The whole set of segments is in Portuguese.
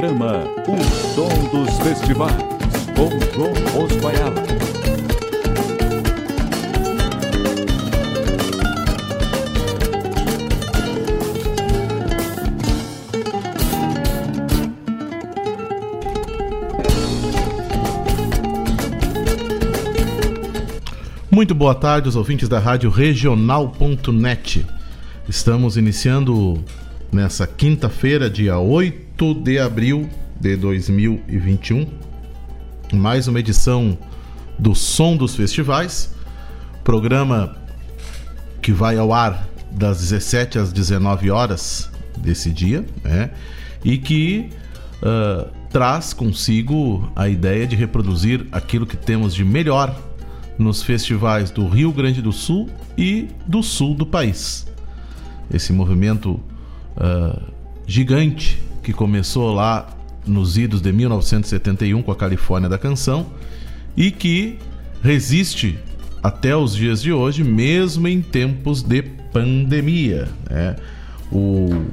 Programa O Som dos Festivais, com João Osvaiala. Muito boa tarde aos ouvintes da Rádio Regional.net. Estamos iniciando nessa quinta-feira, dia 8 de abril de 2021, mais uma edição do Som dos Festivais, programa que vai ao ar das 17 às 19 horas desse dia, né? E que uh, traz consigo a ideia de reproduzir aquilo que temos de melhor nos festivais do Rio Grande do Sul e do sul do país. Esse movimento uh, gigante que começou lá nos idos de 1971 com a Califórnia da Canção e que resiste até os dias de hoje, mesmo em tempos de pandemia. Né? O,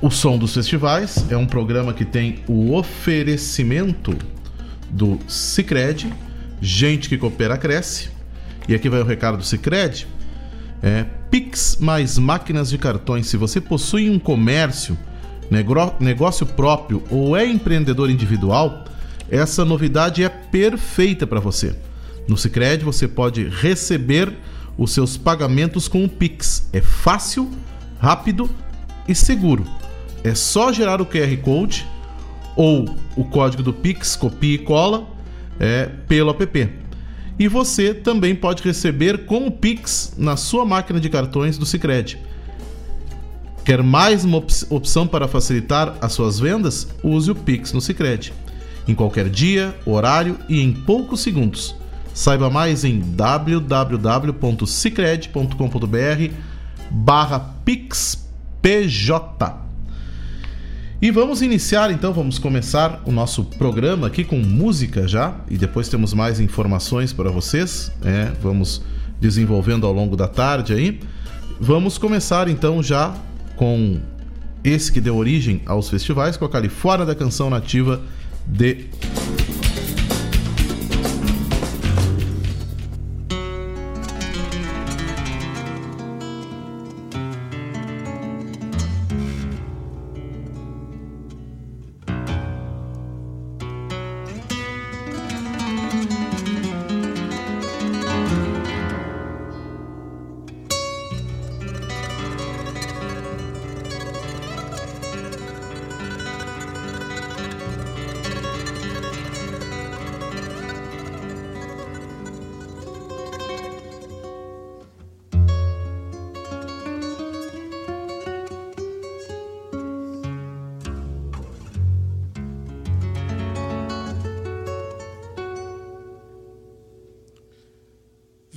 o Som dos Festivais é um programa que tem o oferecimento do Cicred, gente que coopera cresce. E aqui vai o recado do Cicred. É, Pix mais máquinas de cartões. Se você possui um comércio, negócio próprio ou é empreendedor individual, essa novidade é perfeita para você. No Sicredi você pode receber os seus pagamentos com o Pix. É fácil, rápido e seguro. É só gerar o QR Code ou o código do Pix, copia e cola é, pelo app. E você também pode receber com o Pix na sua máquina de cartões do Sicredi. Quer mais uma op opção para facilitar as suas vendas? Use o Pix no Sicredi. Em qualquer dia, horário e em poucos segundos. Saiba mais em www.cicred.com.br barra PixPJ. E vamos iniciar então, vamos começar o nosso programa aqui com música já, e depois temos mais informações para vocês, é, vamos desenvolvendo ao longo da tarde aí. Vamos começar então já com esse que deu origem aos festivais, com a Califórnia da Canção Nativa de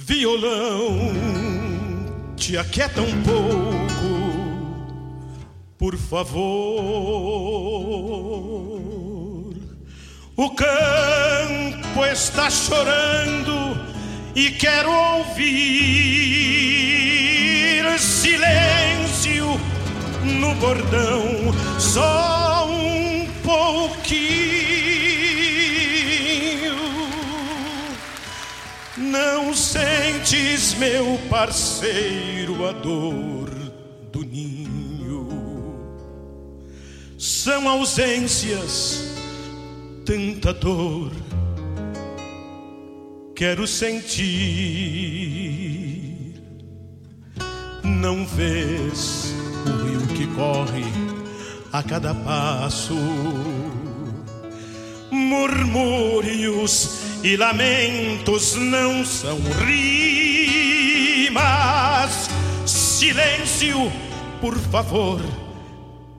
Violão, te aquieta um pouco, por favor. O campo está chorando e quero ouvir silêncio no bordão, só um pouquinho. Não sentes, meu parceiro, a dor do ninho. São ausências, tanta dor. Quero sentir. Não vês o rio que corre a cada passo. Murmúrios e lamentos não são rimas. Silêncio, por favor,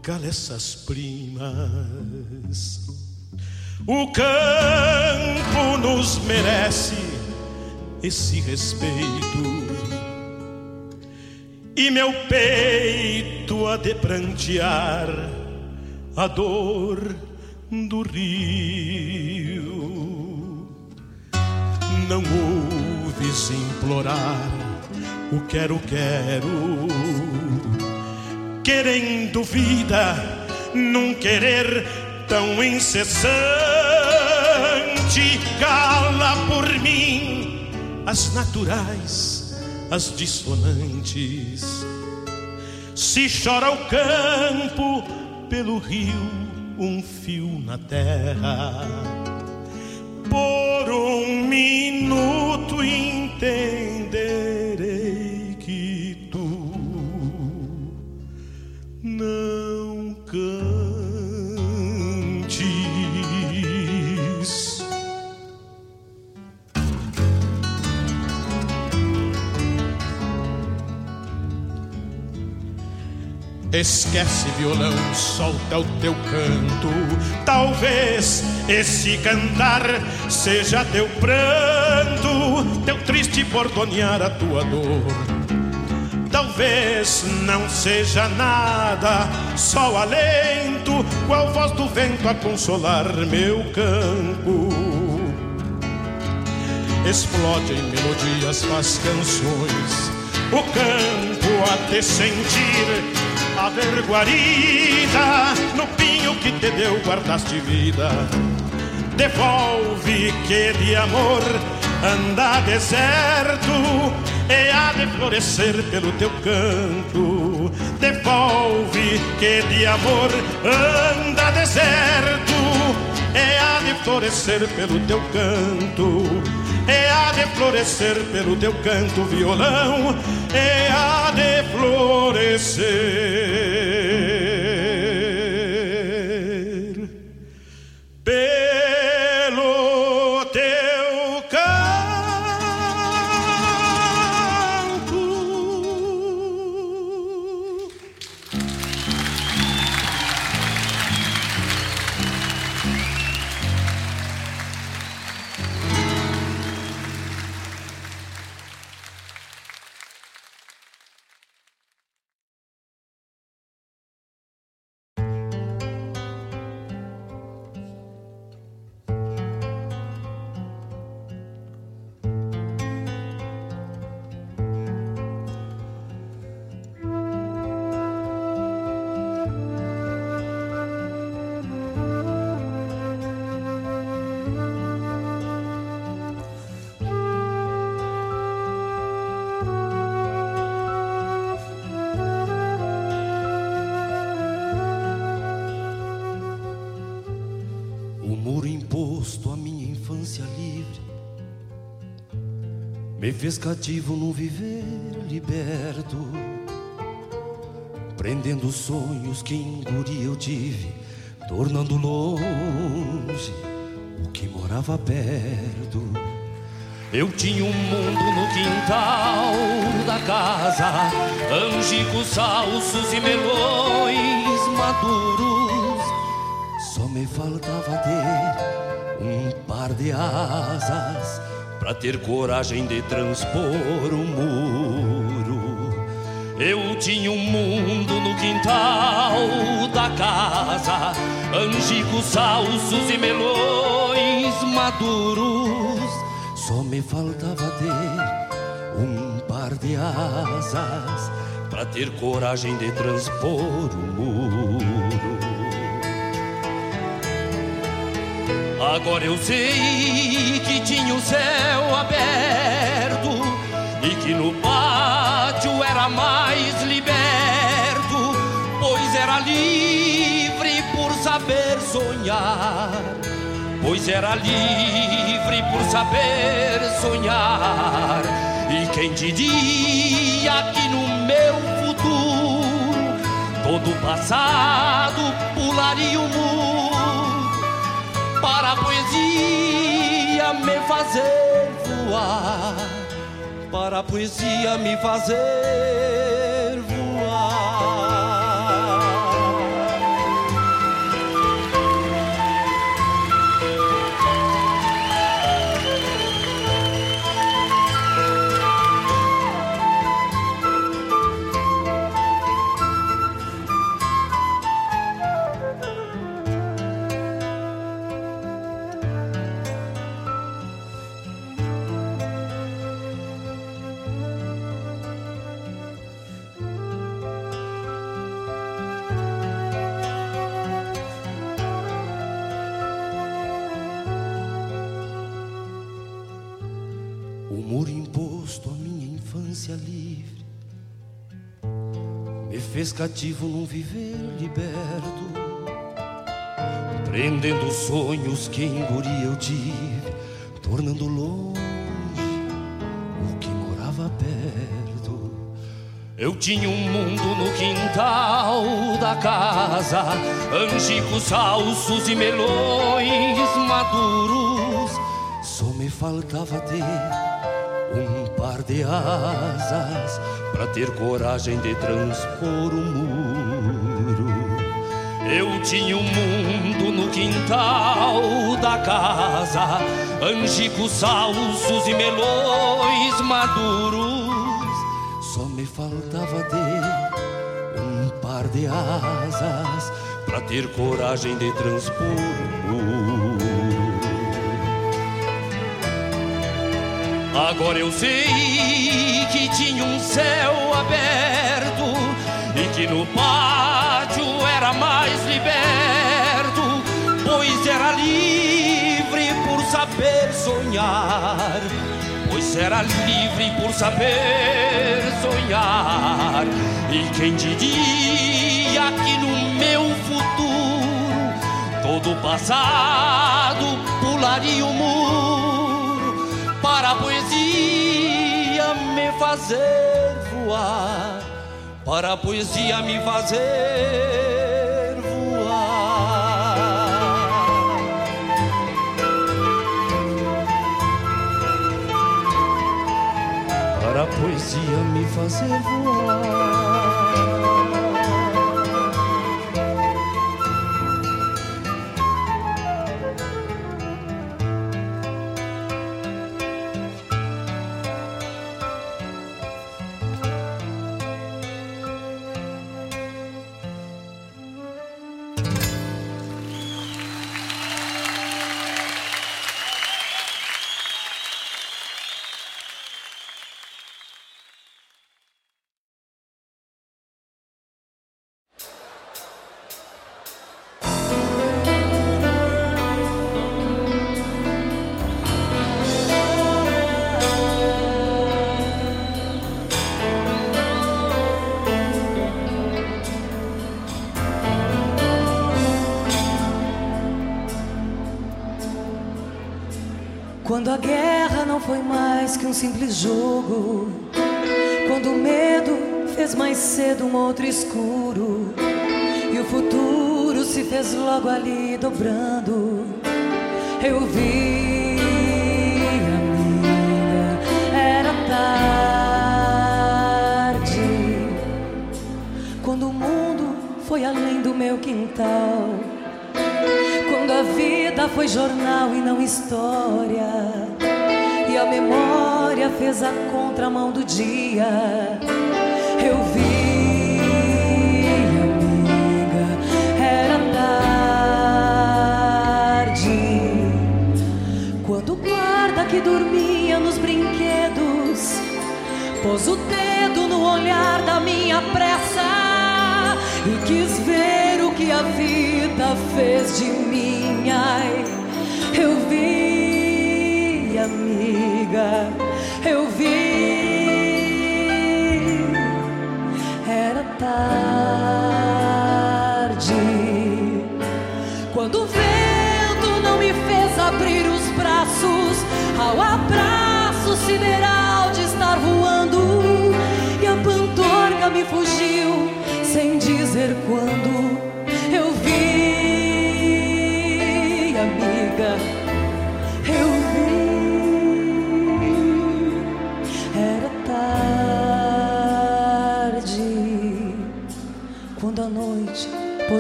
cala essas primas. O campo nos merece esse respeito. E meu peito a de prantear a dor do rio. Não ouves implorar o quero, quero, querendo vida num querer tão incessante, cala por mim as naturais, as dissonantes. Se chora o campo pelo rio, um fio na terra. Por um minuto entenderei Esquece violão, solta o teu canto. Talvez esse cantar seja teu pranto, teu triste bordonear a tua dor. Talvez não seja nada, só o alento, qual voz do vento a consolar meu campo. Explode em melodias, faz canções, o campo a te sentir, a guarida, no pinho que te deu guardaste vida. Devolve que de amor anda deserto e há de florescer pelo teu canto. Devolve que de amor anda deserto e há de florescer pelo teu canto. E há de florescer pelo teu canto, violão, e há de florescer me fez cativo num viver liberto, prendendo os sonhos que em guri eu tive, tornando longe o que morava perto. Eu tinha um mundo no quintal da casa, angicos, salsos e melões maduros. Só me faltava ter um par de asas para ter coragem de transpor o muro. Eu tinha um mundo no quintal da casa, angicos, salsos e melões maduros. Só me faltava ter um par de asas para ter coragem de transpor o muro. Agora eu sei que tinha o céu aberto e que no pátio era mais liberto, pois era livre por saber sonhar. Pois era livre por saber sonhar. E quem diria que no meu futuro todo passado pularia o muro para a poesia me fazer voar, para a poesia me fazer fez cativo num viver liberto, prendendo sonhos que em eu tive, tornando longe o que morava perto. Eu tinha um mundo no quintal da casa, angicos, alços e melões maduros. Só me faltava ter um par de asas para ter coragem de transpor o muro. Eu tinha um mundo no quintal da casa, angicos, salsos e melões maduros. Só me faltava ter um par de asas para ter coragem de transpor o muro. Agora eu sei que tinha um céu aberto e que no pátio era mais liberto, pois era livre por saber sonhar. Pois era livre por saber sonhar. E quem diria que no meu futuro todo passado pularia o muro para a poesia me fazer voar, para a poesia me fazer voar. Para a poesia me fazer voar. A guerra não foi mais que um simples jogo, quando o medo fez mais cedo um outro escuro, e o futuro se fez logo ali dobrando, eu vi, amiga, era tarde, quando o mundo foi além do meu quintal. Quando a vida foi jornal e não história, a memória fez a contramão do dia, eu vi, amiga, era tarde. Quando o guarda que dormia nos brinquedos pôs o dedo no olhar da minha pressa e quis ver o que a vida fez de mim. Ai, eu vi, amiga, eu vi. Era tarde quando o vento não me fez abrir os braços ao abraço sideral de estar voando e a pantorga me fugiu sem dizer quando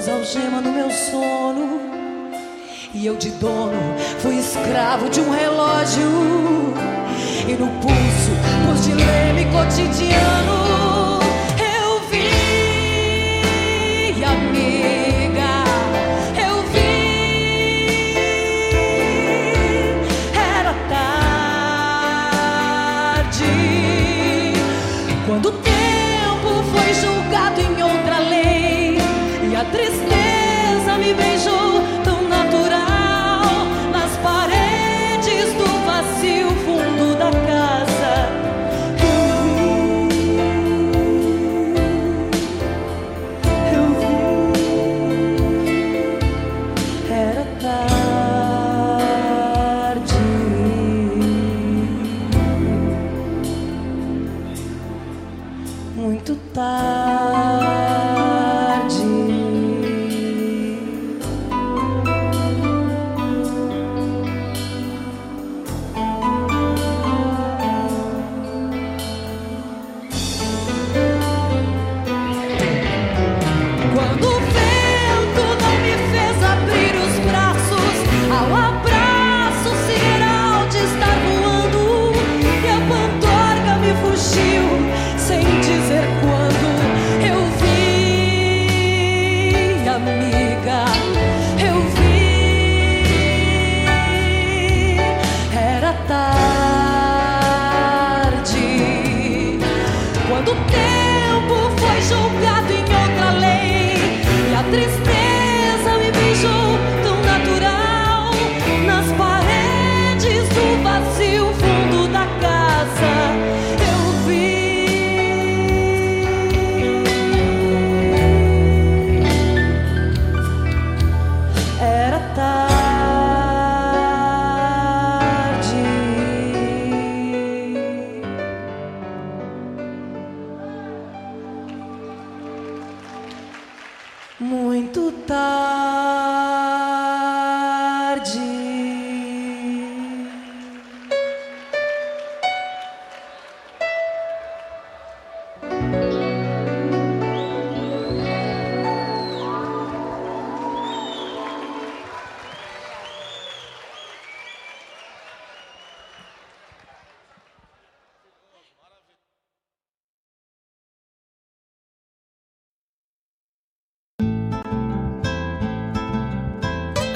pôs algema no meu sono. E eu de dono fui escravo de um relógio. E no pulso pus de leme cotidiano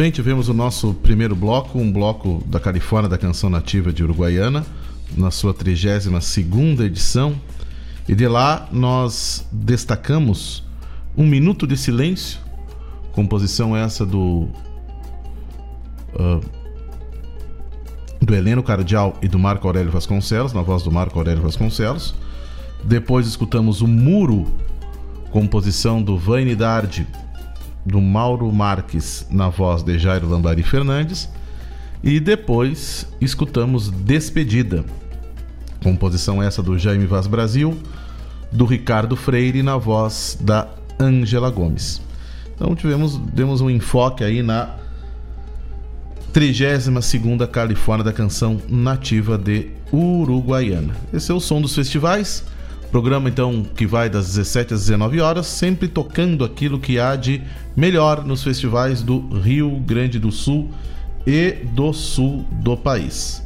bem, tivemos o nosso primeiro bloco, um bloco da Califórnia da Canção Nativa de Uruguaiana, na sua 32ª edição. E de lá nós destacamos Um Minuto de Silêncio, composição essa do uh, do Heleno Cardial e do Marco Aurélio Vasconcelos, na voz do Marco Aurélio Vasconcelos. Depois escutamos O Muro, composição do Vainidade do Mauro Marques na voz de Jairo Lambari Fernandes. E depois escutamos Despedida, composição essa do Jaime Vaz Brasil, do Ricardo Freire na voz da Ângela Gomes. Então tivemos demos um enfoque aí na 32ª Califórnia da canção nativa de Uruguaiana. Esse é o som dos festivais. Programa então que vai das 17 às 19 horas, sempre tocando aquilo que há de melhor nos festivais do Rio Grande do Sul e do sul do país.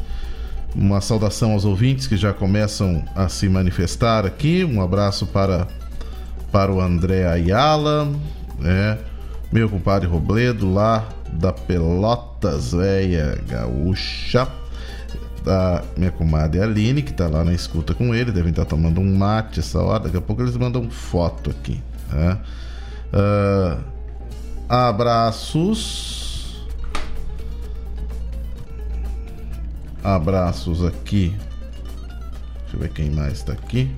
Uma saudação aos ouvintes que já começam a se manifestar aqui. Um abraço para para o André Ayala, né? meu compadre Robledo lá da Pelotas Véia Gaúcha da minha comadre Aline, que está lá na escuta com ele, devem estar tá tomando um mate essa hora. Daqui a pouco eles mandam foto aqui. Né? Uh, abraços. Abraços aqui. Deixa eu ver quem mais está aqui.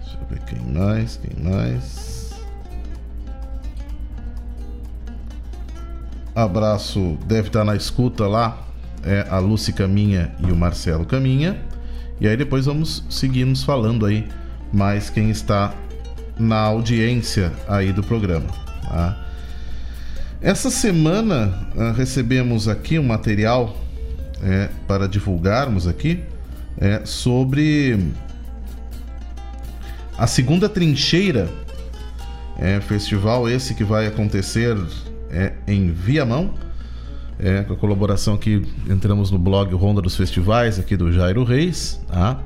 Deixa eu ver quem mais, quem mais. Abraço, deve estar na escuta lá, é a Lúcia Caminha e o Marcelo Caminha. E aí depois vamos seguirmos falando aí mais quem está na audiência aí do programa. Tá? Essa semana uh, recebemos aqui um material é, para divulgarmos aqui é, sobre a segunda trincheira, é, festival esse que vai acontecer é, em Viamão, é, com a colaboração aqui, entramos no blog Ronda dos Festivais, aqui do Jairo Reis, tá?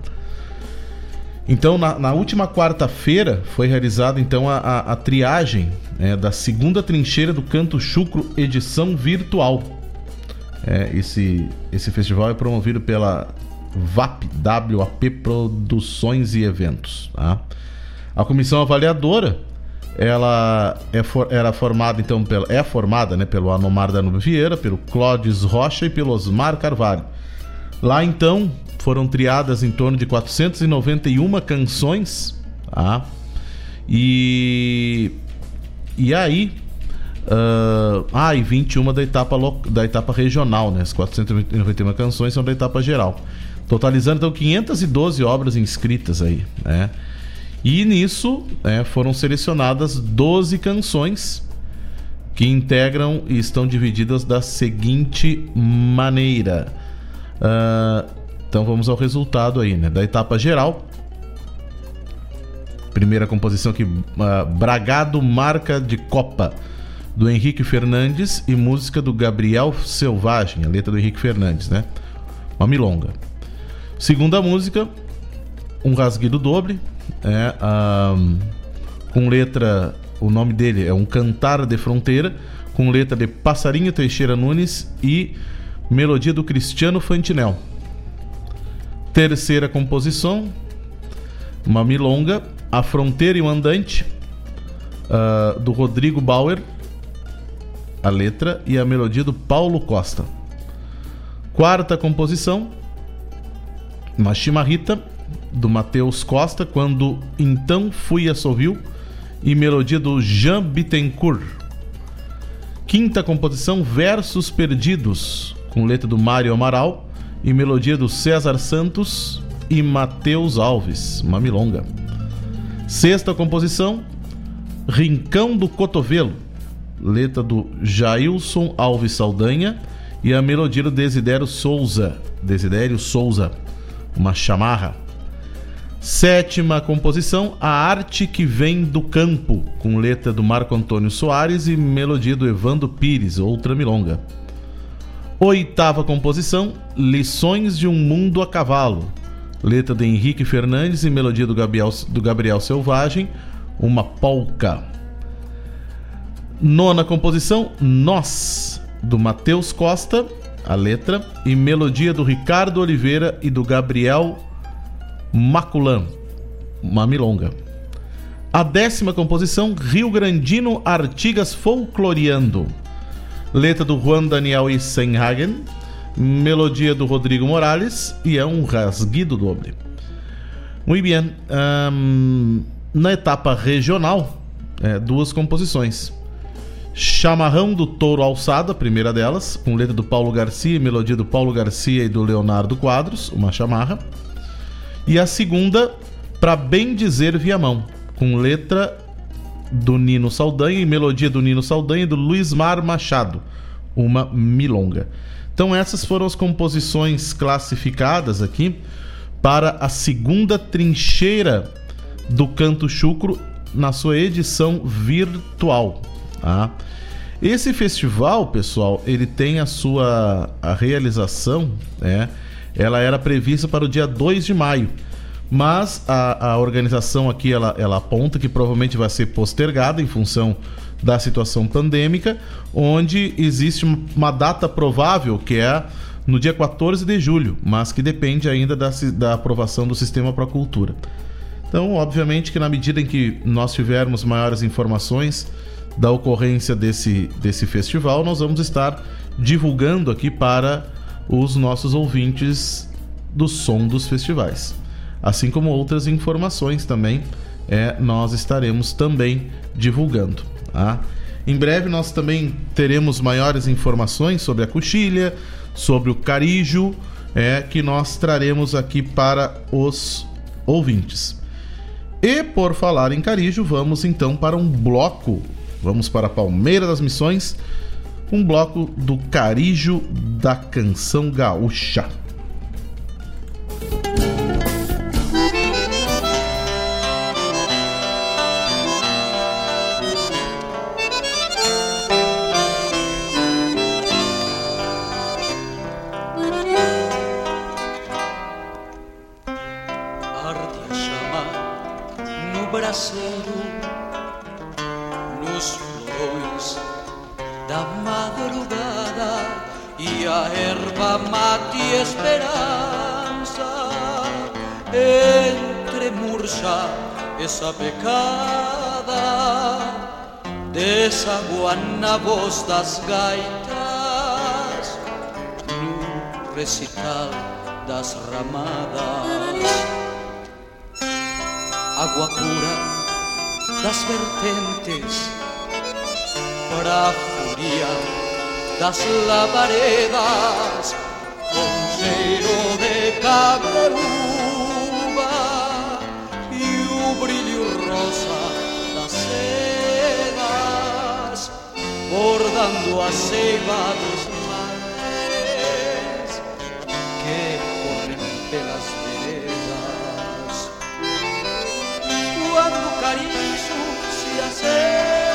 Então, na, na última quarta-feira, foi realizada então a, a, a triagem é, da segunda trincheira do Canto Chucro, edição virtual. É, esse, esse festival é promovido pela VAP, WAP Produções e Eventos. Tá? A comissão avaliadora ela é for, era formada então pela, é formada né, pelo Anomar Danube Vieira, pelo Clóvis Rocha e pelo Osmar Carvalho. Lá então foram triadas em torno de 491 canções, tá? E e aí uh, ah, e 21 da etapa da etapa regional, né? As 491 canções são da etapa geral. Totalizando então 512 obras inscritas aí, né? E nisso né, foram selecionadas 12 canções que integram e estão divididas da seguinte maneira. Uh, então vamos ao resultado aí, né? Da etapa geral. Primeira composição aqui, uh, Bragado Marca de Copa, do Henrique Fernandes e música do Gabriel Selvagem, a letra do Henrique Fernandes, né? Uma milonga. Segunda música, Um Rasguido Doble, é, um, com letra. O nome dele é Um Cantar de Fronteira, com letra de Passarinho Teixeira Nunes e melodia do Cristiano Fantinel. Terceira composição, uma milonga, A Fronteira e o Andante, uh, do Rodrigo Bauer, a letra e a melodia do Paulo Costa. Quarta composição, uma chimarrita, do Matheus Costa, quando então fui a Sovil, e melodia do Jean Bittencourt. Quinta composição, Versos Perdidos, com letra do Mário Amaral e melodia do César Santos e Matheus Alves, uma milonga. Sexta composição, Rincão do Cotovelo, letra do Jailson Alves Saldanha e a melodia do Desidério Souza, Desidério Souza, uma chamarra. Sétima composição, A Arte que Vem do Campo, com letra do Marco Antônio Soares e melodia do Evandro Pires, outra milonga. Oitava composição, Lições de um Mundo a Cavalo, letra de Henrique Fernandes e melodia do Gabriel, do Gabriel Selvagem, uma polca. Nona composição, Nós, do Matheus Costa, a letra, e melodia do Ricardo Oliveira e do Gabriel Maculan, uma milonga. A décima composição, Rio Grandino Artigas Folcloreando. Letra do Juan Daniel Isenhagen, melodia do Rodrigo Morales e é um rasguido doble. Muito bem. Um, na etapa regional, é, duas composições. Chamarrão do Touro Alçada, primeira delas, com letra do Paulo Garcia, melodia do Paulo Garcia e do Leonardo Quadros, uma chamarra. E a segunda, para bem dizer Viamão, com letra do Nino Saldanha e melodia do Nino Saldanha e do Luiz Mar Machado, uma milonga. Então essas foram as composições classificadas aqui para a segunda trincheira do Canto Chucro na sua edição virtual. Tá? Esse festival, pessoal, ele tem a sua a realização, né? Ela era prevista para o dia 2 de maio. Mas a, a organização aqui ela, ela aponta que provavelmente vai ser postergada em função da situação pandêmica, onde existe uma data provável que é no dia 14 de julho, mas que depende ainda da, da aprovação do sistema para a cultura. Então, obviamente que na medida em que nós tivermos maiores informações da ocorrência desse, desse festival, nós vamos estar divulgando aqui para os nossos ouvintes do som dos festivais. Assim como outras informações também, é, nós estaremos também divulgando. Tá? Em breve nós também teremos maiores informações sobre a coxilha, sobre o carijo, é, que nós traremos aqui para os ouvintes. E por falar em carijo, vamos então para um bloco. Vamos para Palmeira das Missões um bloco do Carijo da Canção Gaúcha. Voz das gaitas no recital das ramadas. Agua pura das vertentes para a furia das lavaredas. Con cheiro de cabreúva e o brilho rosa bordando a ceiba dos mares que corren pelas veredas. Quando o cariço se acende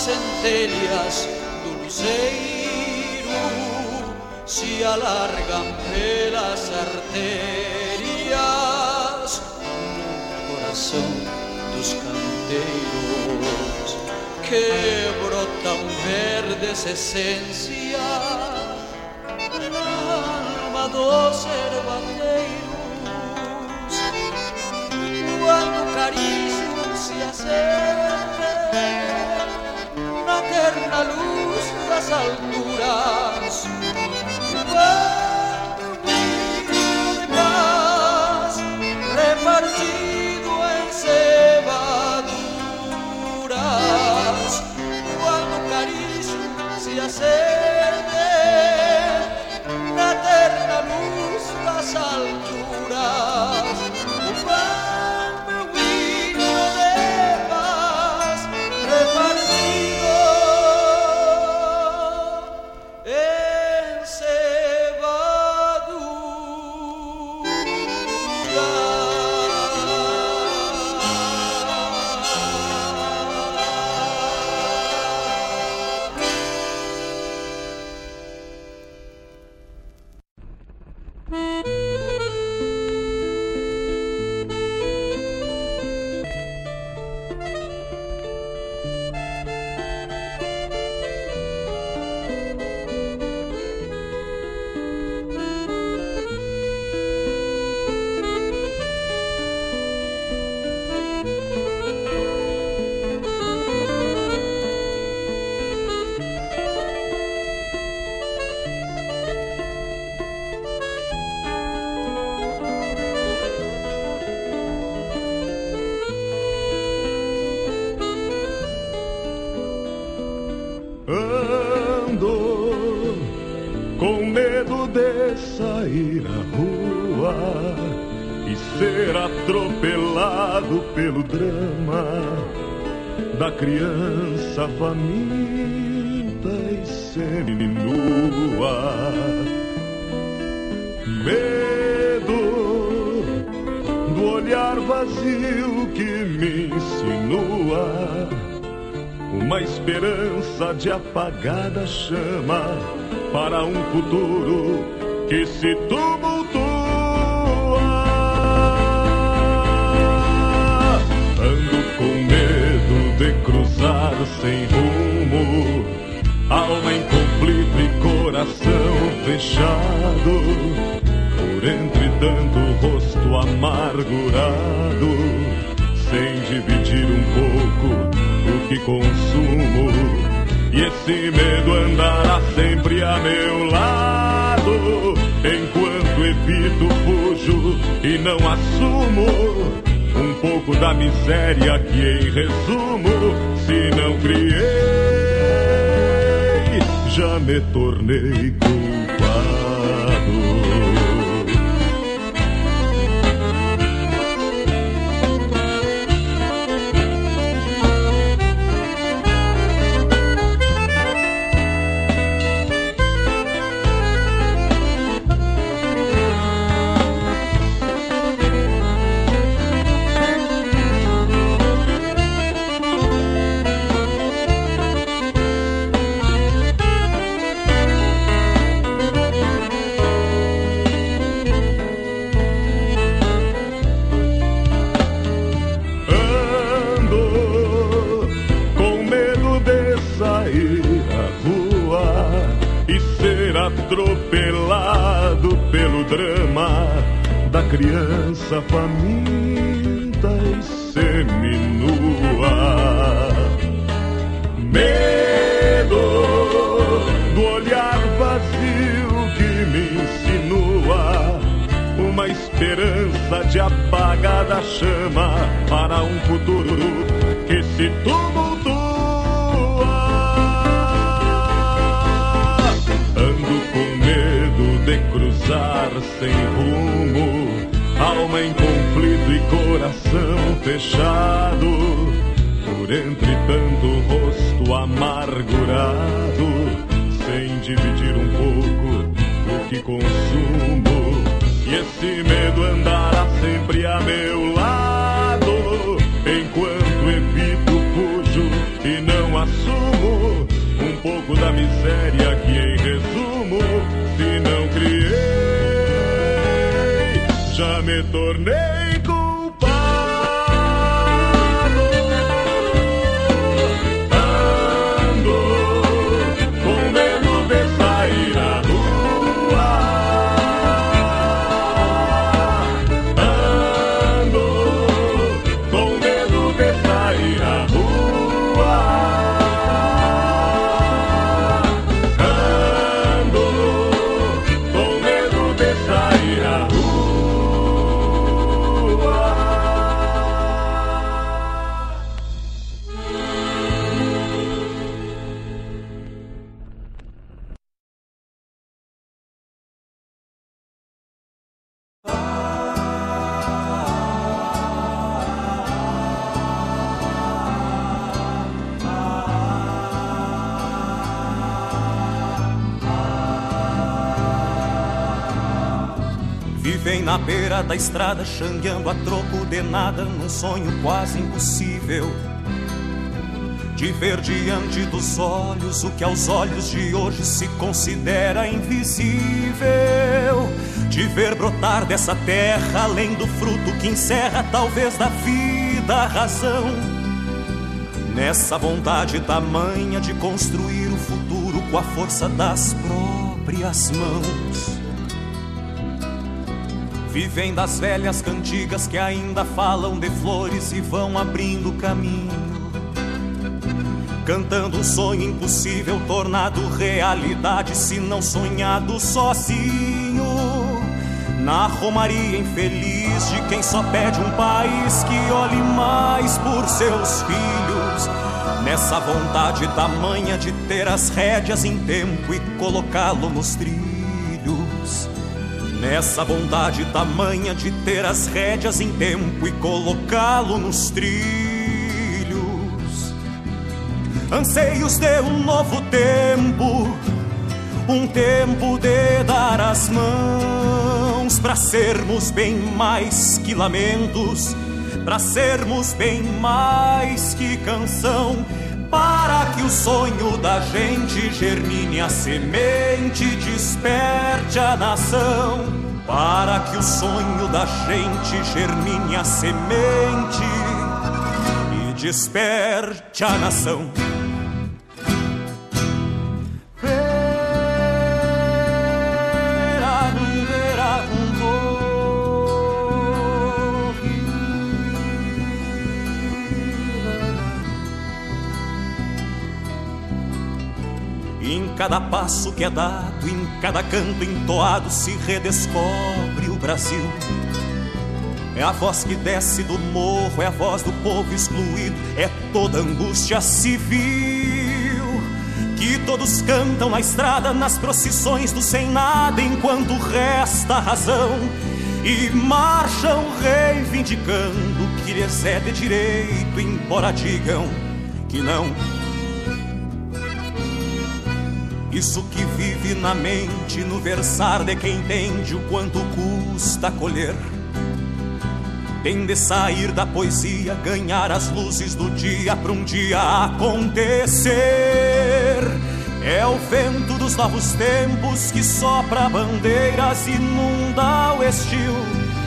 nas centelhas do luzeiro se alargam pelas artérias no coração dos canteiros que brotam verdes essências na alma dos ervateiros quando o carício se acende na terna luz das alturas. Quando o vinho de paz repartido em cevaduras quando o carício se um futuro que se tumultua. Ando com medo de cruzar sem rumo, alma em conflito e coração fechado, por entre tanto rosto amargurado, não assumo um pouco da miséria que, em resumo, se não criei, já me tornei culpado. Atropelado pelo drama da criança faminta e seminua. Medo do olhar vazio que me insinua uma esperança de apagada chama para um futuro que se tumultua. Sem rumo, alma em conflito e coração fechado. Por entre tanto rosto amargurado, sem dividir um pouco o que consumo. E esse medo andará sempre a meu lado, enquanto evito, fujo e não assumo um pouco da miséria que, em resumo, se não criei, já me tornei estrada, xangueando a troco de nada, num sonho quase impossível. De ver diante dos olhos o que aos olhos de hoje se considera invisível. De ver brotar dessa terra, além do fruto que encerra, talvez da vida, a razão. Nessa vontade tamanha de construir o futuro com a força das próprias mãos. Vivem das velhas cantigas que ainda falam de flores e vão abrindo caminho. Cantando um sonho impossível, tornado realidade, se não sonhado sozinho. Na romaria infeliz de quem só pede um país que olhe mais por seus filhos. Nessa vontade tamanha de ter as rédeas em tempo e colocá-lo nos trilhos. Nessa bondade tamanha de ter as rédeas em tempo e colocá-lo nos trilhos. Anseios de um novo tempo, um tempo de dar as mãos para sermos bem mais que lamentos, para sermos bem mais que canção. Para que o sonho da gente germine a semente, desperte a nação. Para que o sonho da gente germine a semente e desperte a nação. Cada passo que é dado, em cada canto entoado, se redescobre o Brasil. É a voz que desce do morro, é a voz do povo excluído, é toda angústia civil que todos cantam na estrada nas procissões do sem nada enquanto resta a razão e marcham reivindicando que lhes é de direito, embora digam que não. Isso que vive na mente, no versar de quem entende o quanto custa colher. Tem de sair da poesia, ganhar as luzes do dia para um dia acontecer. É o vento dos novos tempos que sopra bandeiras, inunda o estio.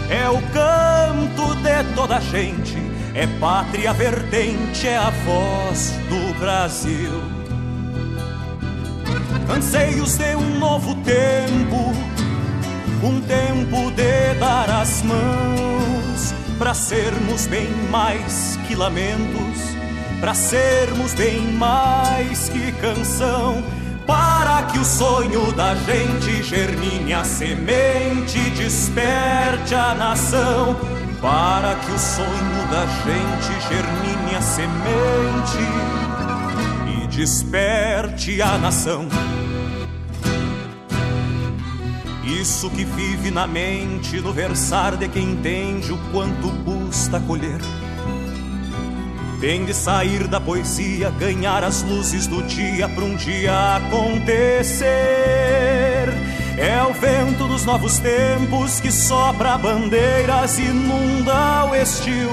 É o canto de toda a gente, é pátria vertente, é a voz do Brasil. Anseios de um novo tempo, um tempo de dar as mãos, para sermos bem mais que lamentos para sermos bem mais que canção, para que o sonho da gente germine a semente, desperte a nação, para que o sonho da gente germine a semente e desperte a nação. Isso que vive na mente, no versar de quem entende o quanto custa colher tem de sair da poesia, ganhar as luzes do dia para um dia acontecer. É o vento dos novos tempos que sopra bandeiras, inunda o estio.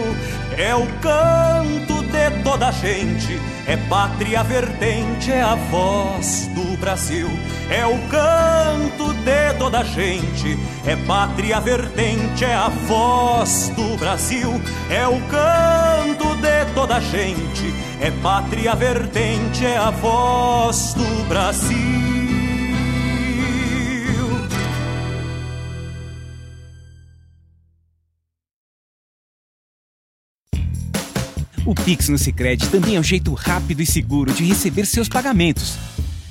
É o canto de toda a gente, é pátria vertente, é a voz do Brasil. É o canto de toda a gente, é pátria vertente, é a voz do Brasil. É o canto de toda a gente, é pátria vertente, é a voz do Brasil. O Pix no Sicredi também é um jeito rápido e seguro de receber seus pagamentos.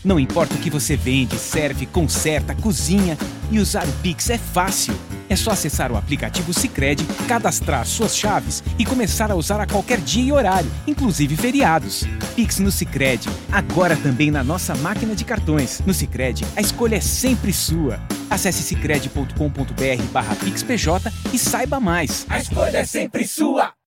Não importa o que você vende, serve, conserta, cozinha e usar o Pix é fácil. É só acessar o aplicativo Sicredi, cadastrar suas chaves e começar a usar a qualquer dia e horário, inclusive feriados. Pix no Sicredi, agora também na nossa máquina de cartões. No Sicredi, a escolha é sempre sua. Acesse sicredi.com.br/pixpj e saiba mais. A escolha é sempre sua.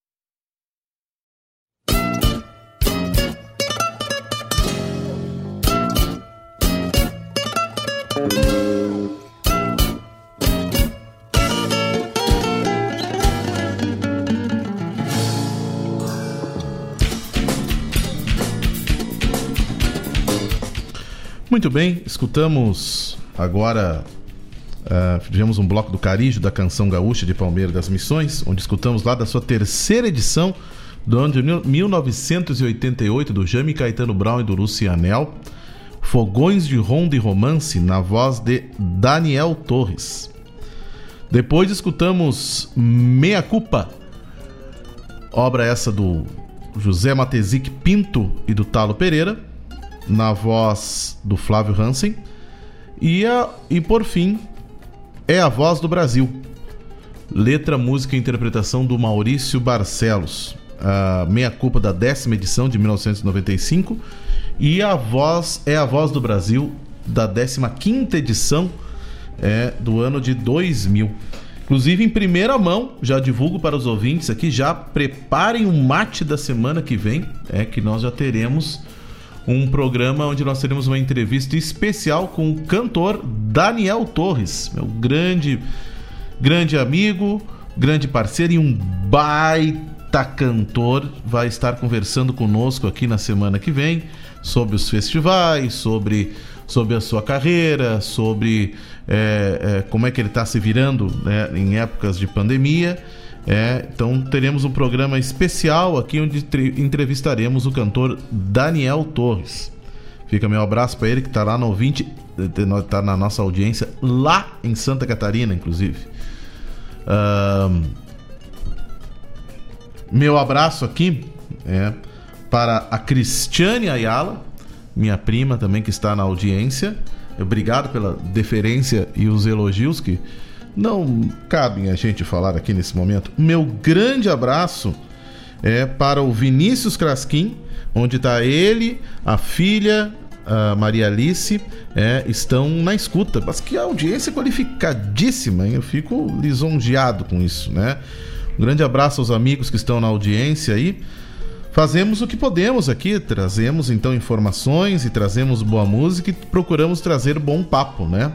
Muito bem, escutamos agora. Uh, fizemos um bloco do Carijo da canção gaúcha de Palmeiras das Missões, onde escutamos lá da sua terceira edição do ano de 1988 do Jaime Caetano Brown e do Lucianel. Fogões de Ronda e Romance, na voz de Daniel Torres. Depois escutamos Meia Culpa, obra essa do José Matezic Pinto e do Talo Pereira, na voz do Flávio Hansen. E, a, e por fim, é a voz do Brasil. Letra, música e interpretação do Maurício Barcelos. A meia culpa da décima edição de 1995 e a voz é a voz do Brasil da 15 edição é, do ano de 2000. Inclusive, em primeira mão, já divulgo para os ouvintes aqui, já preparem o mate da semana que vem, é que nós já teremos um programa onde nós teremos uma entrevista especial com o cantor Daniel Torres, meu grande, grande amigo, grande parceiro e um baita cantor, vai estar conversando conosco aqui na semana que vem sobre os festivais, sobre, sobre a sua carreira, sobre é, é, como é que ele está se virando né, em épocas de pandemia. É, então teremos um programa especial aqui onde entrevistaremos o cantor Daniel Torres. Fica meu abraço para ele que está lá no ouvinte, está na nossa audiência lá em Santa Catarina, inclusive. Um, meu abraço aqui é para a Cristiane Ayala, minha prima também que está na audiência. Obrigado pela deferência e os elogios que não cabem a gente falar aqui nesse momento. Meu grande abraço é para o Vinícius Crasquim, onde está ele, a filha, a Maria Alice é, estão na escuta. Mas que audiência qualificadíssima, hein? Eu fico lisonjeado com isso, né? Um grande abraço aos amigos que estão na audiência aí. Fazemos o que podemos aqui, trazemos então informações e trazemos boa música e procuramos trazer bom papo, né?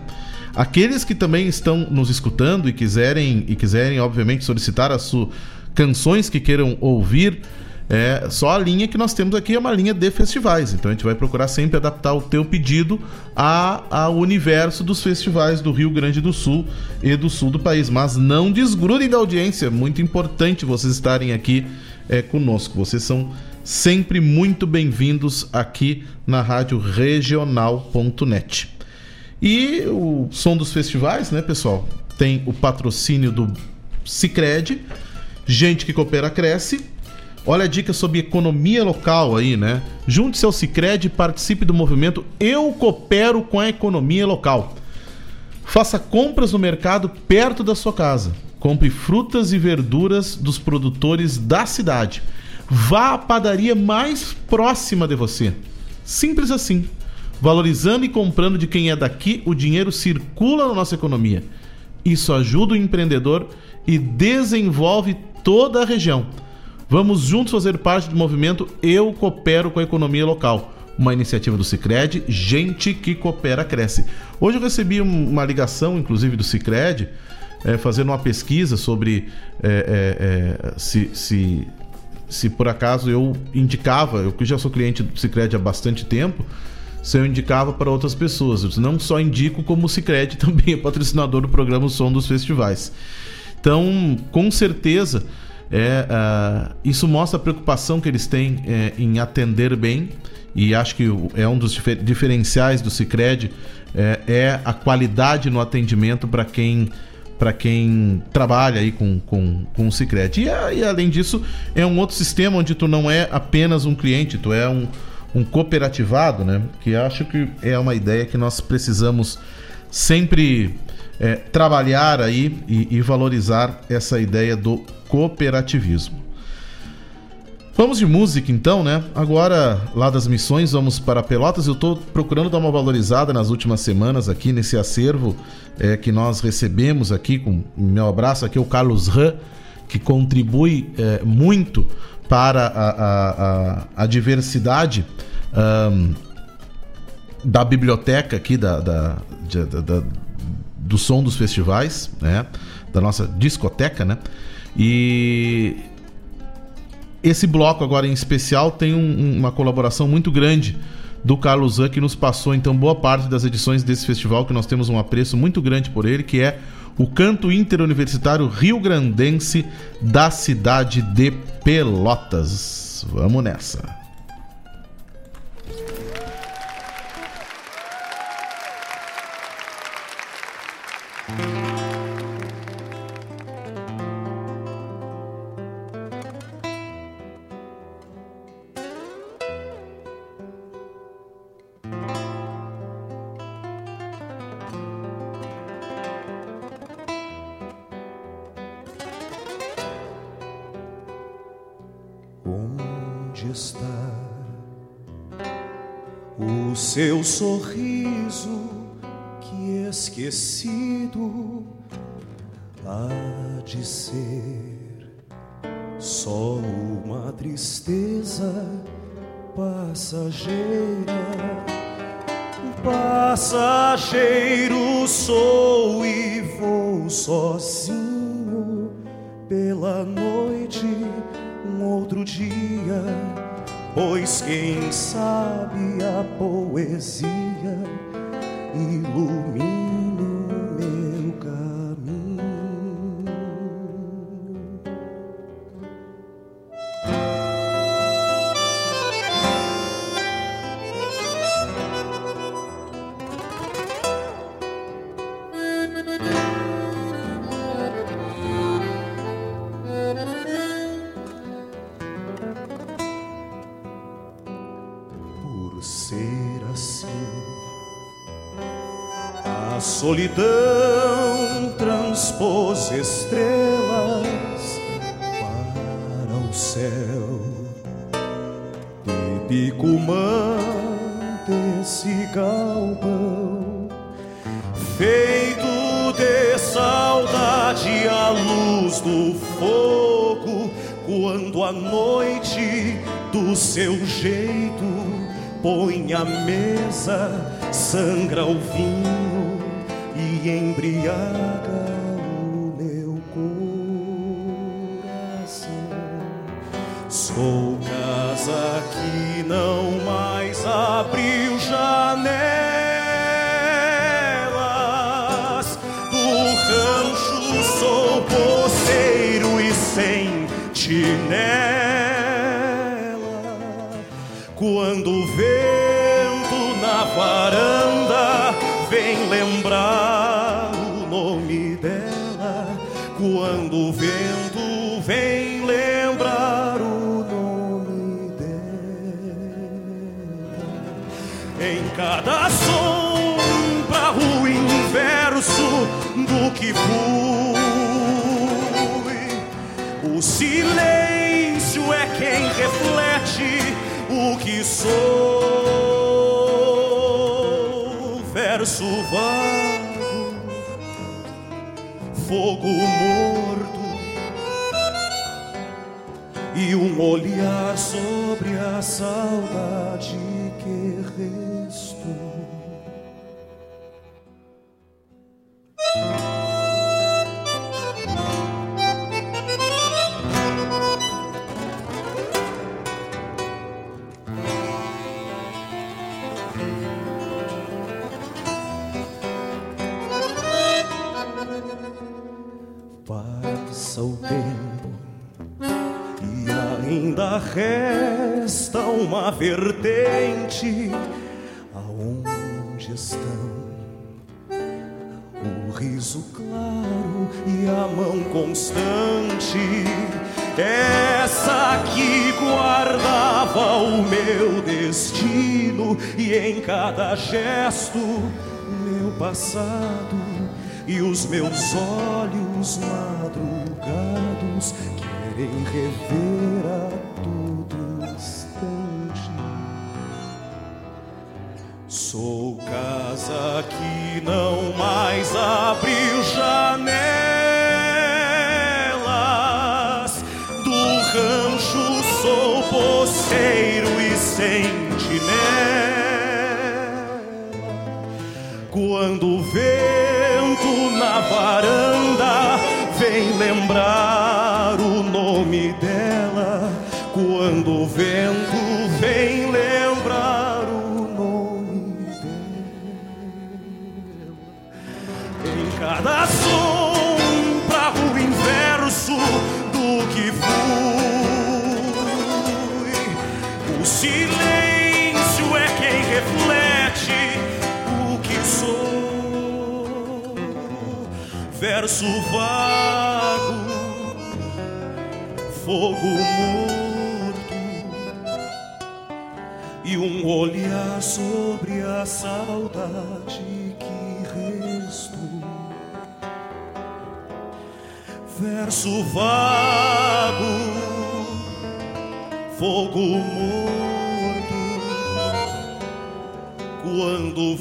Aqueles que também estão nos escutando e quiserem e quiserem obviamente solicitar as suas canções que queiram ouvir, é, só a linha que nós temos aqui é uma linha de festivais. Então a gente vai procurar sempre adaptar o teu pedido ao universo dos festivais do Rio Grande do Sul e do sul do país. Mas não desgrudem da audiência. É muito importante vocês estarem aqui é, conosco. Vocês são sempre muito bem-vindos aqui na Rádio Regional.net. E o som dos festivais, né, pessoal? Tem o patrocínio do Cicred. Gente que coopera cresce Olha a dica sobre economia local aí, né? Junte-se ao Cicred e participe do movimento Eu Coopero com a Economia Local. Faça compras no mercado perto da sua casa. Compre frutas e verduras dos produtores da cidade. Vá à padaria mais próxima de você. Simples assim. Valorizando e comprando de quem é daqui, o dinheiro circula na nossa economia. Isso ajuda o empreendedor e desenvolve toda a região. Vamos juntos fazer parte do movimento Eu Coopero com a Economia Local. Uma iniciativa do Cicred, gente que coopera cresce. Hoje eu recebi uma ligação, inclusive, do Cicred, é, fazendo uma pesquisa sobre é, é, se, se, se por acaso eu indicava, eu que já sou cliente do Cicred há bastante tempo, se eu indicava para outras pessoas. Eu não só indico, como o Cicred também é patrocinador do programa Som dos Festivais. Então, com certeza é, uh, isso mostra a preocupação que eles têm é, em atender bem e acho que é um dos diferenciais do Cicred é, é a qualidade no atendimento para quem para quem trabalha aí com, com, com o Cicred. E, e, além disso, é um outro sistema onde tu não é apenas um cliente, tu é um, um cooperativado, né? Que acho que é uma ideia que nós precisamos sempre é, trabalhar aí e, e valorizar essa ideia do cooperativismo. Vamos de música então, né? Agora, lá das missões, vamos para Pelotas. Eu estou procurando dar uma valorizada nas últimas semanas aqui nesse acervo é, que nós recebemos aqui. Com meu abraço aqui, o Carlos Ran, que contribui é, muito para a, a, a, a diversidade um, da biblioteca aqui, da, da, da, da, do som dos festivais, né? Da nossa discoteca, né? E esse bloco agora em especial tem um, uma colaboração muito grande do Carlos Zan, que nos passou então boa parte das edições desse festival, que nós temos um apreço muito grande por ele, que é o Canto Interuniversitário Rio Grandense da cidade de Pelotas. Vamos nessa. Sorriso que esquecido há de ser só uma tristeza passageira. Passageiro sou e vou sozinho pela noite, um outro dia pois quem sabe a poesia ilumina. Solidão transpôs estrelas para o céu. De Picumã desse galpão, feito de saudade à luz do fogo, quando a noite do seu jeito põe a mesa, sangra o vinho embriaga cada sombra o inverso do que fui, o silêncio é quem reflete o que sou, verso vago, fogo morto e um olhar sobre a saudade Passa o tempo e ainda resta uma vertente aonde estão o riso claro e a mão constante. Essa que guardava o meu destino e em cada gesto meu passado e os meus olhos madrugados querem rever a verso vago, fogo morto e um olhar sobre a saudade que restou. Verso vago, fogo morto quando o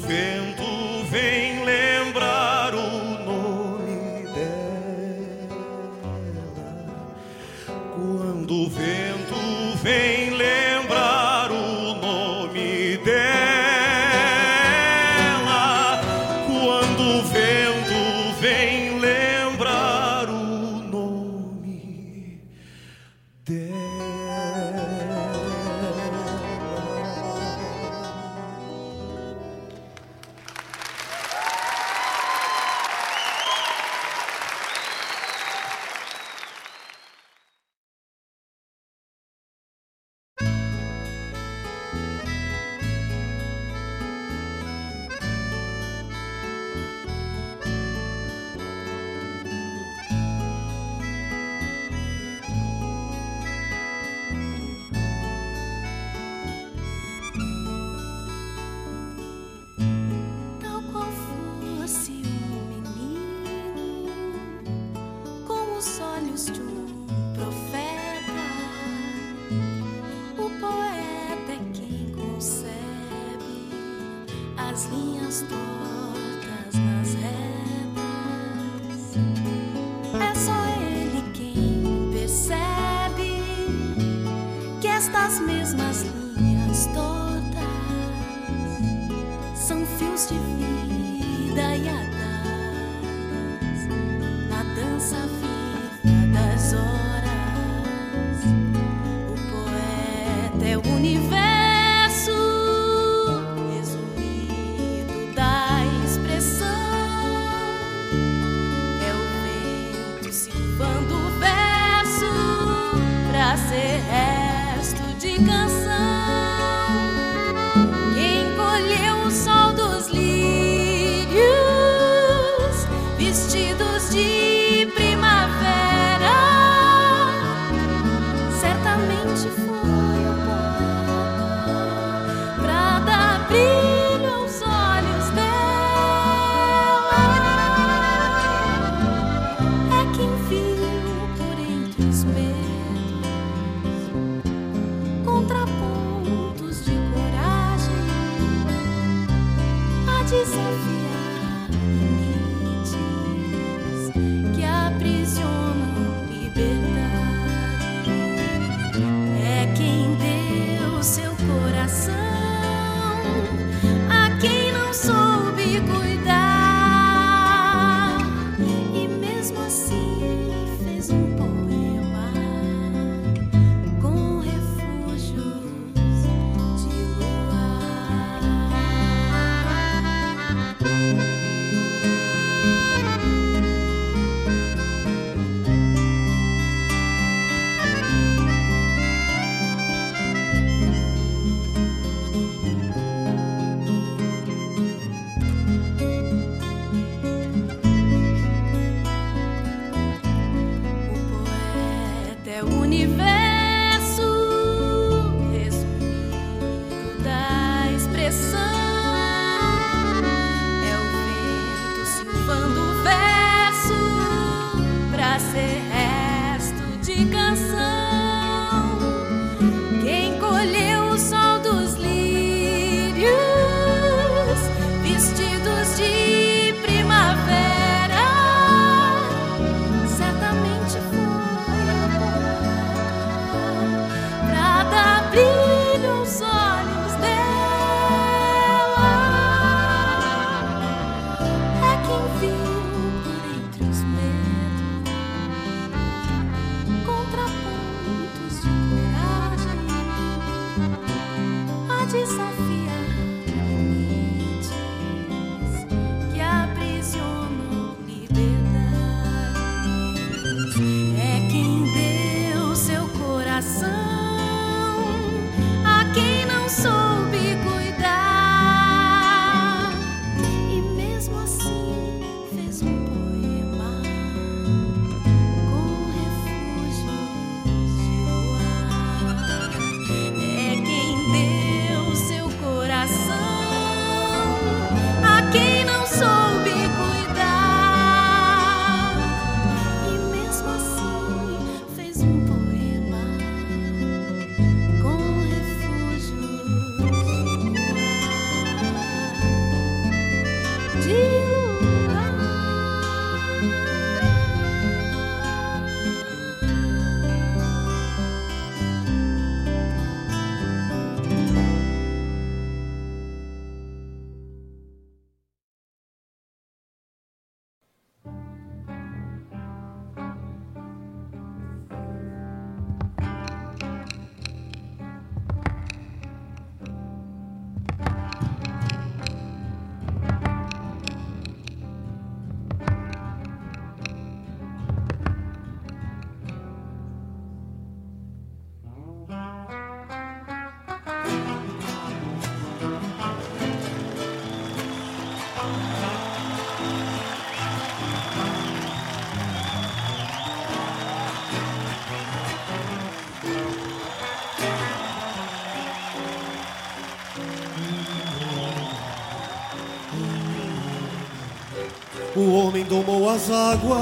O homem domou as águas,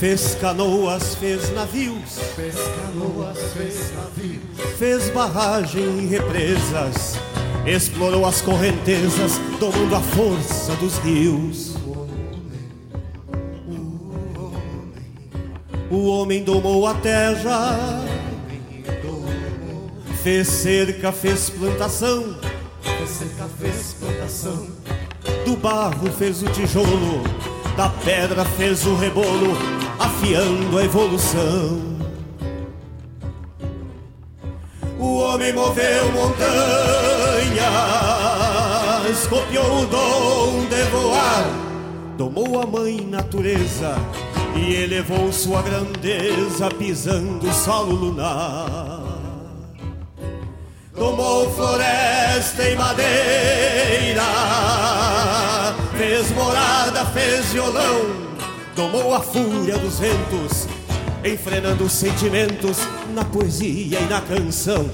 fez canoas, fez navios, fez canoas, fez navios, fez barragem e represas, explorou as correntezas, domando a força dos rios. O homem domou a terra, fez cerca, fez plantação, Do barro fez o tijolo, da pedra fez o rebolo, afiando a evolução. O homem moveu montanhas, copiou o dom de voar, domou a mãe natureza e elevou sua grandeza pisando o solo lunar. Tomou floresta e madeira, fez morada, fez violão, domou a fúria dos ventos, enfrenando os sentimentos na poesia e na canção.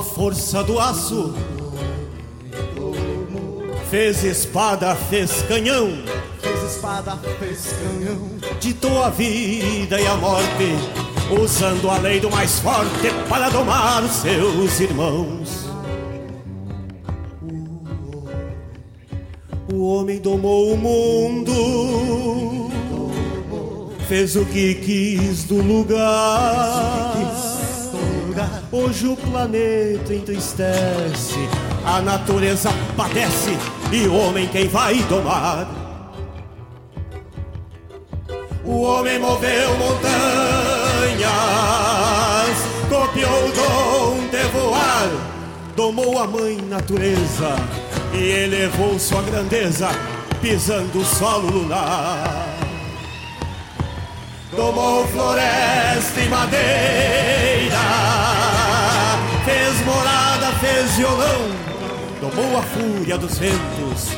A força do aço, fez espada, fez canhão, fez espada, fez canhão, ditou a vida e a morte, usando a lei do mais forte para domar seus irmãos. O homem domou o mundo, fez o que quis do lugar. Hoje o planeta entristece, a natureza padece e o homem quem vai domar. O homem moveu montanhas, copiou o dom de voar, domou a mãe natureza e elevou sua grandeza, pisando o solo lunar. Tomou floresta e madeira, fez morada, fez violão, domou a fúria dos ventos,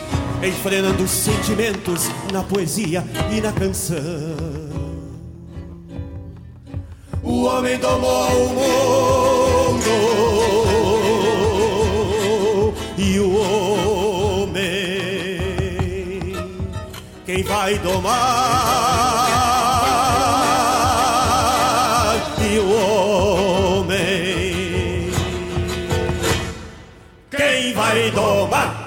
enfrenando os sentimentos na poesia e na canção. O homem domou o mundo e o homem, quem vai domar? Quem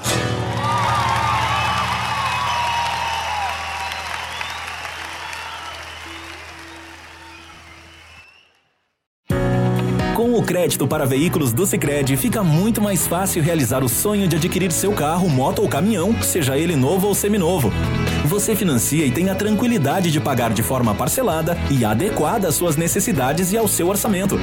crédito para veículos do Sicredi, fica muito mais fácil realizar o sonho de adquirir seu carro, moto ou caminhão, seja ele novo ou seminovo. Você financia e tem a tranquilidade de pagar de forma parcelada e adequada às suas necessidades e ao seu orçamento.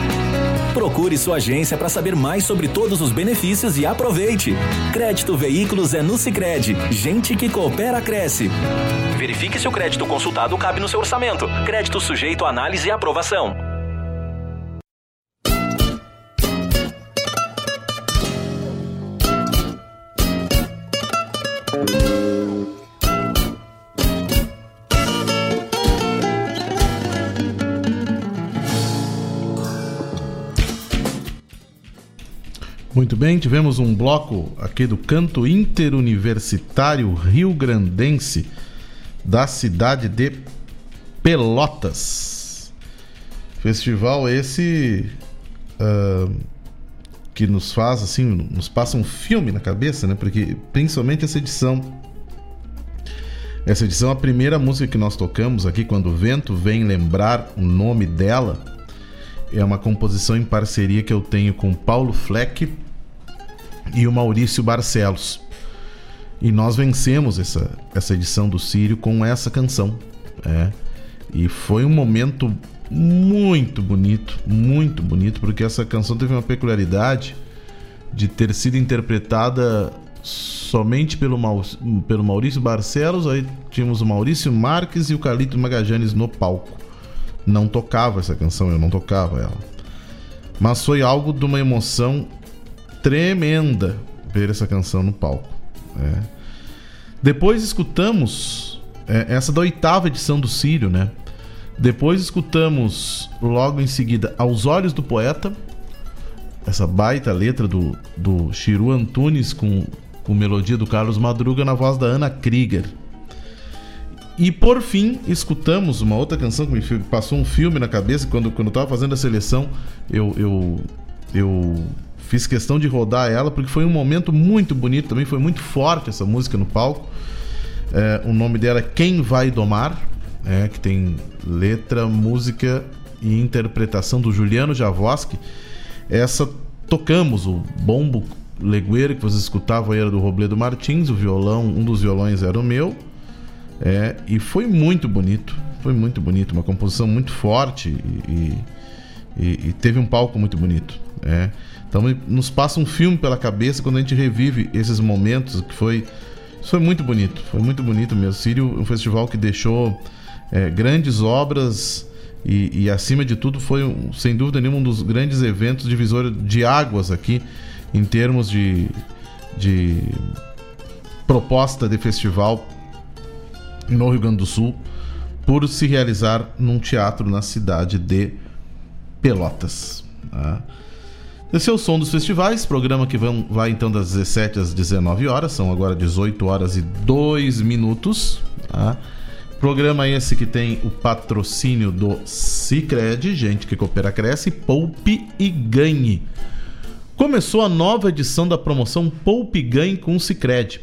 Procure sua agência para saber mais sobre todos os benefícios e aproveite. Crédito Veículos é no Sicredi. Gente que coopera cresce. Verifique se o crédito consultado cabe no seu orçamento. Crédito sujeito a análise e aprovação. Muito bem, tivemos um bloco aqui do canto interuniversitário Rio Grandense da cidade de Pelotas. Festival esse uh, que nos faz assim, nos passa um filme na cabeça, né? Porque principalmente essa edição. Essa edição, a primeira música que nós tocamos aqui, quando o vento vem lembrar o nome dela, é uma composição em parceria que eu tenho com Paulo Fleck e o Maurício Barcelos. E nós vencemos essa, essa edição do Sírio com essa canção. É. E foi um momento muito bonito, muito bonito, porque essa canção teve uma peculiaridade de ter sido interpretada somente pelo, pelo Maurício Barcelos, aí tínhamos o Maurício Marques e o Calito Magajanes no palco. Não tocava essa canção, eu não tocava ela. Mas foi algo de uma emoção tremenda ver essa canção no palco. É. Depois escutamos é, essa da oitava edição do Sírio, né? Depois escutamos logo em seguida Aos Olhos do Poeta, essa baita letra do, do Chiru Antunes com, com melodia do Carlos Madruga na voz da Ana Krieger. E por fim, escutamos uma outra canção que me passou um filme na cabeça. Quando, quando eu tava fazendo a seleção, eu, eu, eu fiz questão de rodar ela, porque foi um momento muito bonito também. Foi muito forte essa música no palco. É, o nome dela é Quem Vai Domar, é, que tem letra, música e interpretação do Juliano Javoski. Essa tocamos, o bombo legueiro que vocês escutavam era do Robledo Martins, o violão, um dos violões era o meu. É, e foi muito bonito, foi muito bonito, uma composição muito forte e, e- e teve um palco muito bonito. É. Então nos passa um filme pela cabeça quando a gente revive esses momentos que foi, foi muito bonito, foi muito bonito mesmo. Sírio, um festival que deixou é, grandes obras e, e, acima de tudo foi um- sem dúvida nenhuma um dos grandes eventos divisor de águas aqui em termos de, de proposta de festival no Rio Grande do Sul por se realizar num teatro na cidade de Pelotas. Tá? Esse é o som dos festivais, programa que vão, vai então das 17 às 19 horas, são agora 18 horas e 2 minutos. Tá? Programa esse que tem o patrocínio do Cicred, gente que coopera, cresce, poupe e ganhe. Começou a nova edição da promoção Poupe e Ganhe com o Cicred.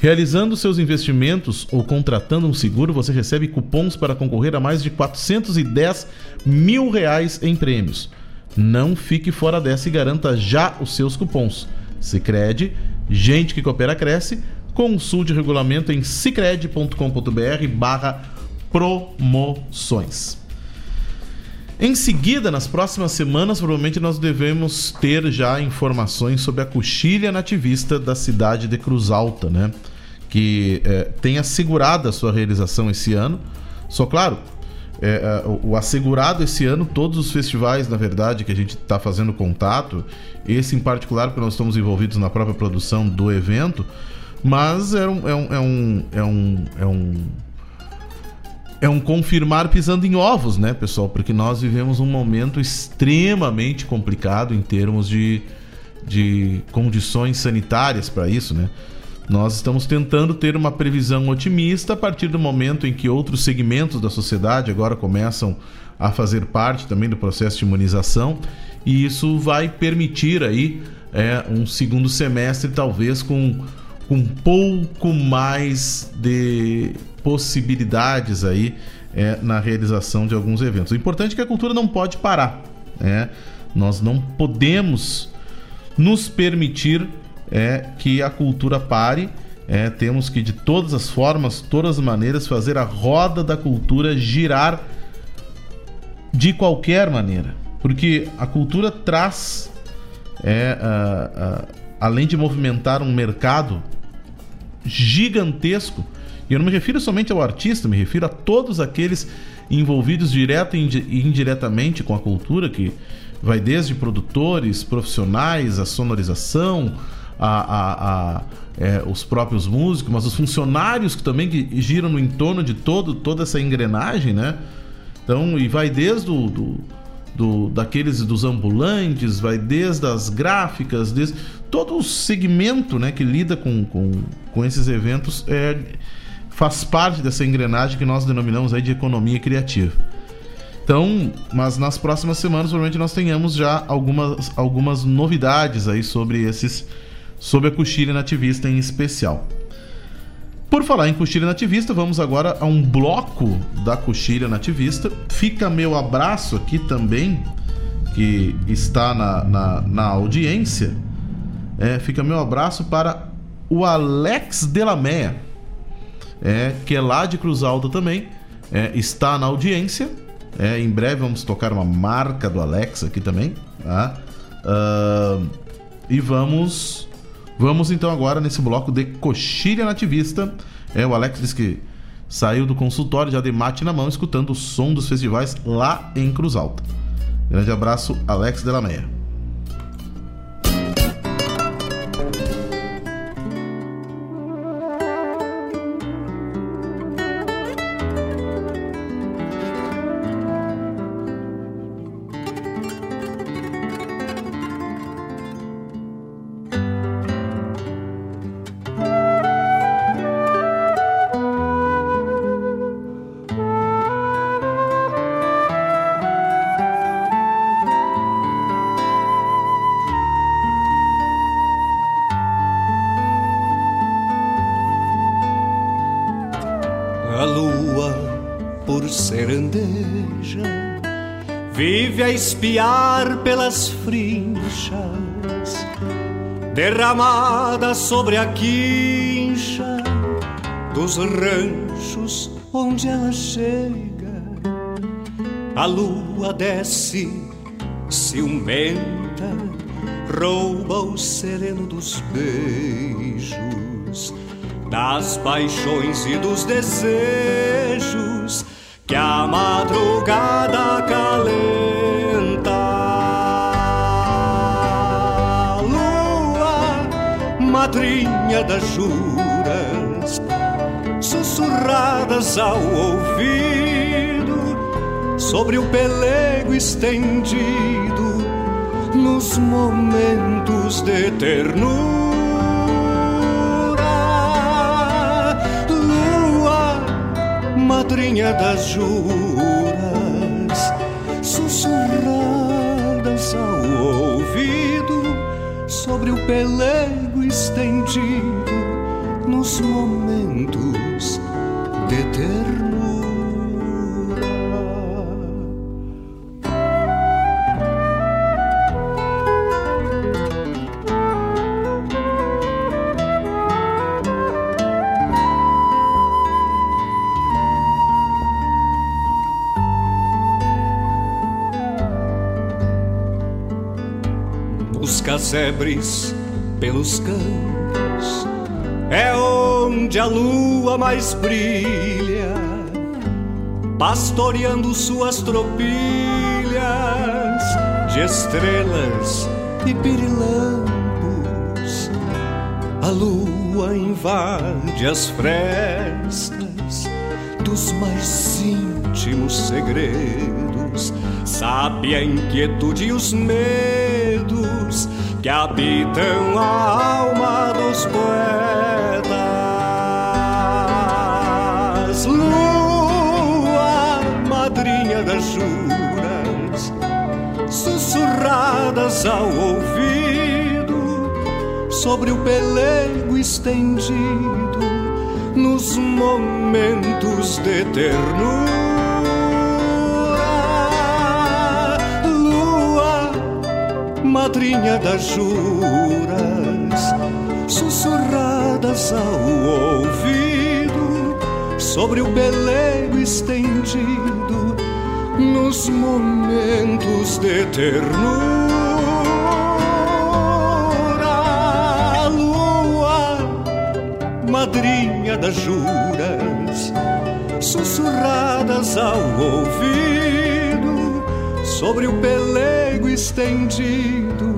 Realizando seus investimentos ou contratando um seguro, você recebe cupons para concorrer a mais de 410 mil reais em prêmios. Não fique fora dessa e garanta já os seus cupons. Cicred, gente que coopera cresce. Consulte o regulamento em cicred.com.br barra promoções. Em seguida, nas próximas semanas, provavelmente nós devemos ter já informações sobre a coxilha nativista da cidade de Cruz Alta, né? Que eh, tem assegurado a sua realização esse ano. Só claro, eh, eh, o, o assegurado esse ano, todos os festivais, na verdade, que a gente está fazendo contato, esse em particular, porque nós estamos envolvidos na própria produção do evento, mas é um. É um, é um, é um, é um é um confirmar pisando em ovos, né, pessoal? Porque nós vivemos um momento extremamente complicado em termos de, de condições sanitárias para isso, né? Nós estamos tentando ter uma previsão otimista a partir do momento em que outros segmentos da sociedade agora começam a fazer parte também do processo de imunização e isso vai permitir aí é, um segundo semestre talvez com um pouco mais de possibilidades aí é, na realização de alguns eventos. O importante é que a cultura não pode parar. né? Nós não podemos nos permitir é, que a cultura pare. É, temos que, de todas as formas, todas as maneiras, fazer a roda da cultura girar de qualquer maneira. Porque a cultura traz, é, além de movimentar um mercado gigantesco. E eu não me refiro somente ao artista, me refiro a todos aqueles envolvidos direto e indiretamente com a cultura, que vai desde produtores, profissionais, a sonorização, a, a- a, é, os próprios músicos, mas os funcionários que também que giram no entorno de todo, toda essa engrenagem, né? Então, e vai desde o, do, do- daqueles dos ambulantes, vai desde as gráficas, desde todo o segmento né, que lida com, com, com esses eventos é, faz parte dessa engrenagem que nós denominamos aí de economia criativa. Então, mas nas próximas semanas provavelmente nós tenhamos já algumas, algumas novidades aí sobre esses sobre a coxilha nativista em especial. Por falar em coxilha nativista, vamos agora a um bloco da coxilha nativista. Fica meu abraço aqui também, que está na, na, na audiência. É, fica meu abraço para o Alex Delamea, é, que é lá de Cruz Alta também. é, está na audiência. É, em breve vamos tocar uma marca do Alex aqui também. Tá? Ah, e vamos Vamos então agora nesse bloco de coxilha nativista. É, o Alex disse que saiu do consultório já de mate na mão, escutando o som dos festivais lá em Cruz Alta. Grande abraço, Alex Delameia. Espiar pelas frinchas, derramada sobre a quincha dos ranchos onde ela chega. A lua desce ciumenta, rouba o sereno dos beijos, das paixões e dos desejos que a madrugada calenta. Madrinha das juras, sussurradas ao ouvido, sobre o pelego estendido, nos momentos de ternura. madrinha das juras, sussurradas sobre o pelego estendido, nos momentos de ternura. Os casebres pelos campos é onde a lua mais brilha, pastoreando suas tropilhas de estrelas e pirilampos. A lua invade as frestas dos mais íntimos segredos, sabe a inquietude e os medos que habitam a alma dos poetas. Lua, madrinha das juras, sussurradas ao ouvido, sobre o pelego estendido, nos momentos de ternura. Madrinha das juras, sussurradas ao ouvido, sobre o pelego estendido, nos momentos de ternura. Lua, madrinha das juras, sussurradas ao ouvido, sobre o pelego estendido,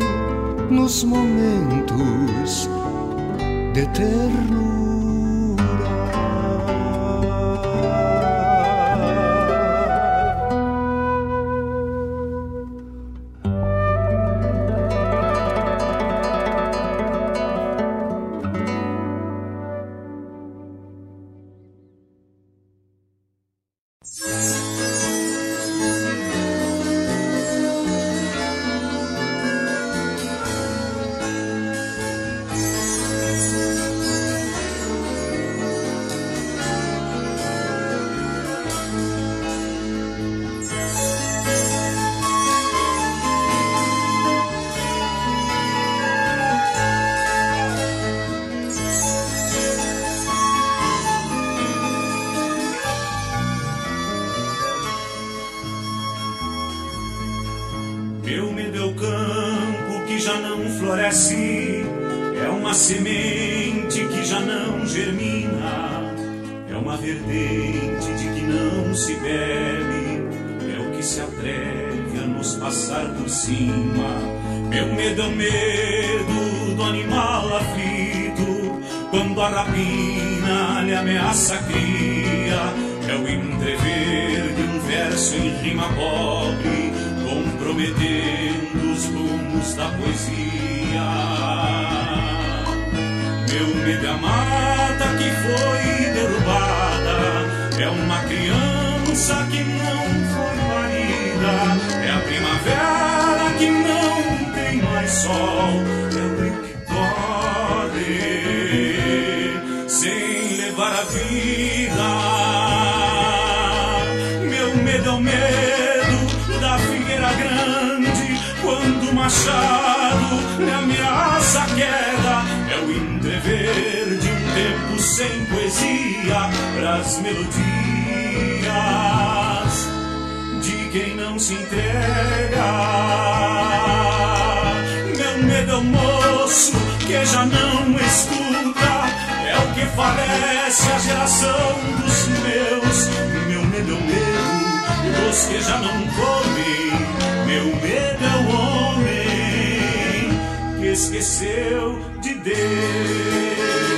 nos momentos de ternura. medo da figueira grande quando o machado me ameaça a queda. É o entrever de um tempo sem poesia pras melodias de quem não se entrega. Meu medo é o moço que já não escuta. É o que falece a geração dos meus dos que já não comem. Meu medo é o homem que esqueceu de Deus.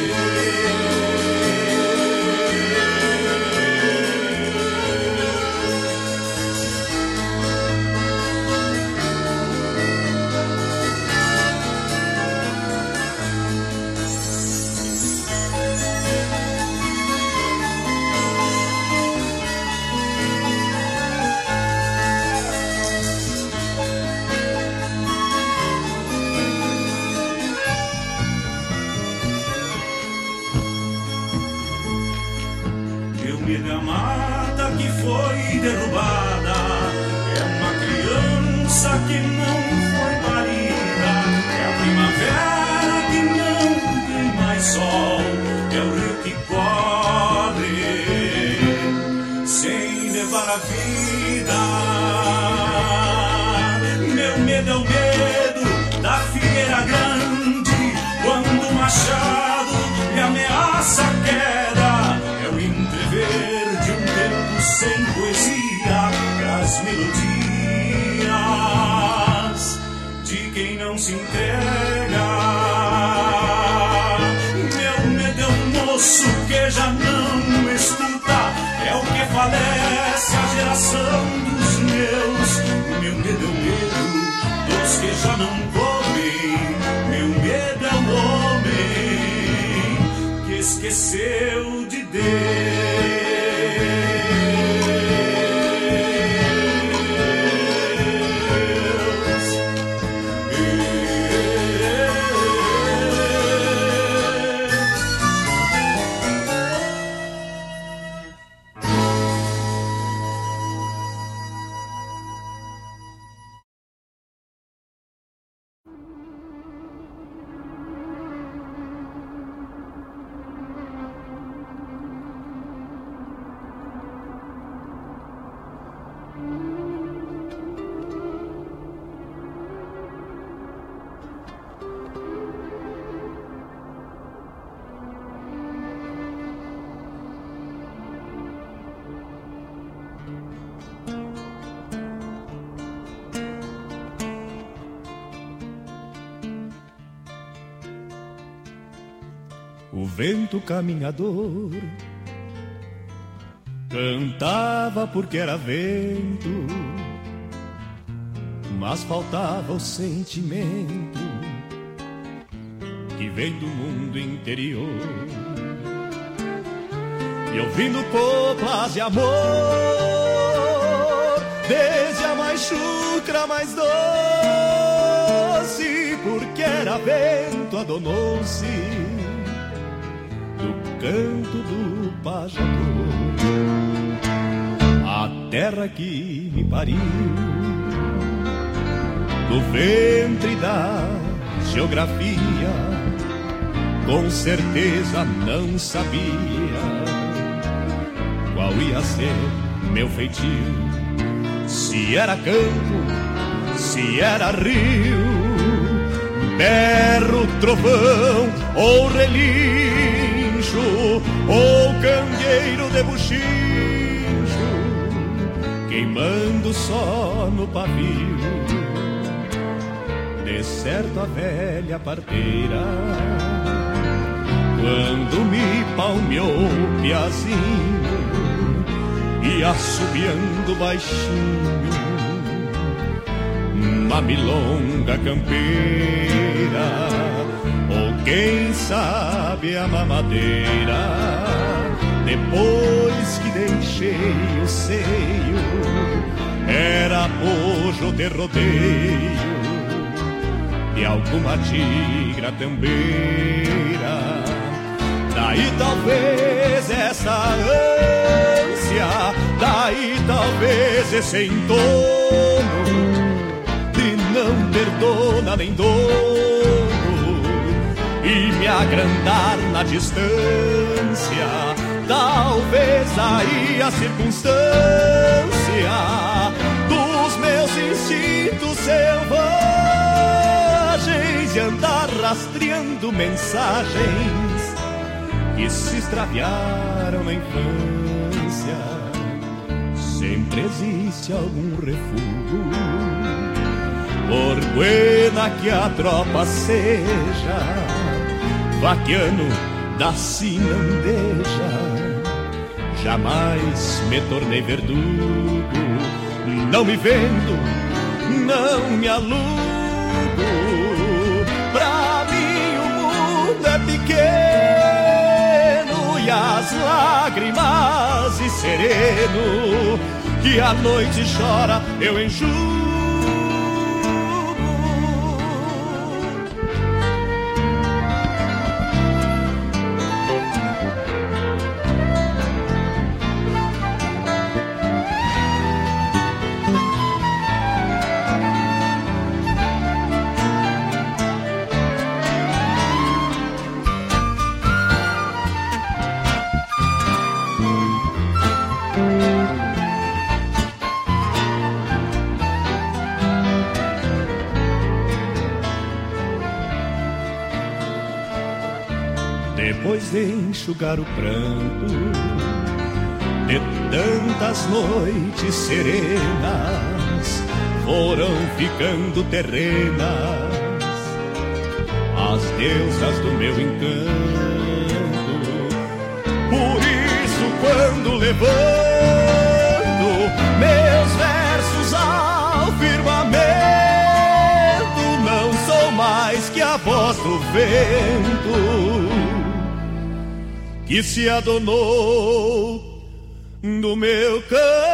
Geração dos meus. Meu medo é o medo dos que já não comem. Meu medo é o homem que esqueceu de Deus. Caminhador cantava porque era vento, mas faltava o sentimento que vem do mundo interior. E ouvindo coplas de amor, desde a mais chucra, mais doce, porque era vento, adonou-se do canto do pajador. A terra que me pariu, do ventre da geografia, com certeza não sabia qual ia ser meu feitio. Se era campo, se era rio, berro, trovão ou relincho, ou cangueiro de buchincho, queimando só no pavio. De certo a velha parteira, quando me palmeou piazinho, e assobiando baixinho uma milonga campeira quem sabe a mamadeira depois que deixei o seio era bojo de rodeio de alguma tigra tambeira. Daí talvez essa ânsia daí talvez esse entorno de não ter dona nem dono e me agrandar na distância. Talvez aí a circunstância dos meus instintos selvagens e andar rastreando mensagens que se extraviaram na infância. Sempre existe algum refúgio por buena que a tropa seja, vaquiano da sinandeja, jamais me tornei verdugo, não me vendo, não me alugo, pra mim o mundo é pequeno e as lágrimas e sereno, que a noite chora, eu enjoo enxugar o pranto de tantas noites serenas foram ficando terrenas as deusas do meu encanto. Por isso, quando levanto meus versos ao firmamento, não sou mais que a voz do vento que se adonou do meu canto.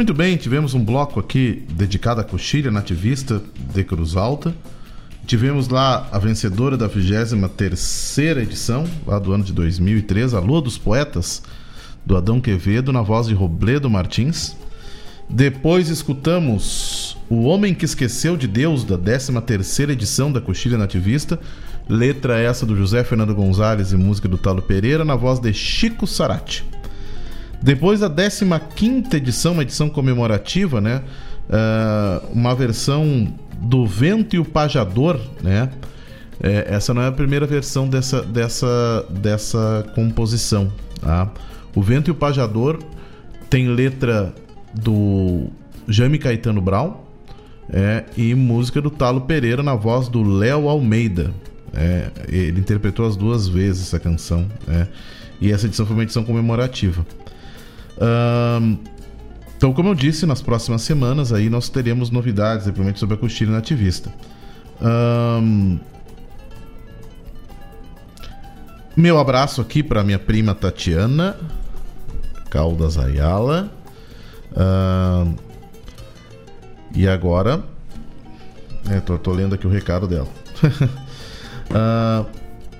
Muito bem, tivemos um bloco aqui dedicado à coxilha nativista de Cruz Alta. Tivemos lá a vencedora da 23 edição, lá do ano de 2003, a Lua dos Poetas, do Adão Quevedo, na voz de Robledo Martins. Depois escutamos O Homem que Esqueceu de Deus, da 13 edição da Coxilha Nativista, letra essa do José Fernando Gonzalez e música do Talo Pereira, na voz de Chico Sarati. Depois da 15 edição, uma edição comemorativa, né? Uh, uma versão do Vento e o Pajador, né? É, essa não é a primeira versão dessa, dessa, dessa composição, tá? O Vento e o Pajador tem letra do Jaime Caetano Brown é, e música do Talo Pereira na voz do Léo Almeida. É, ele interpretou as duas vezes essa canção. É, e essa edição foi uma edição comemorativa. Um, então, como eu disse, nas próximas semanas aí nós teremos novidades, principalmente sobre a coxilha nativista. Um, meu abraço aqui para minha prima Tatiana Caldas Ayala. Um, e agora, é, tô, tô, lendo aqui o recado dela. uh,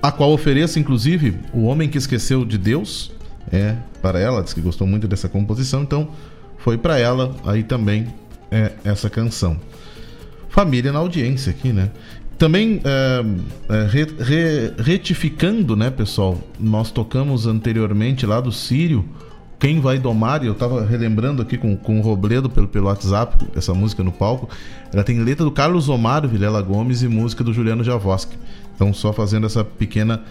a qual ofereço, inclusive, O Homem que Esqueceu de Deus, é para ela, diz que gostou muito dessa composição, então foi para ela aí também é, essa canção. Família na audiência aqui, né? também é, é, re, re, retificando, né, pessoal? Nós tocamos anteriormente lá do Sírio. Quem vai domar, e eu tava relembrando aqui com, com o Robledo pelo, pelo WhatsApp, essa música no palco. Ela tem letra do Carlos Omar Vilela Gomes e música do Juliano Javoski. Então, só fazendo essa pequena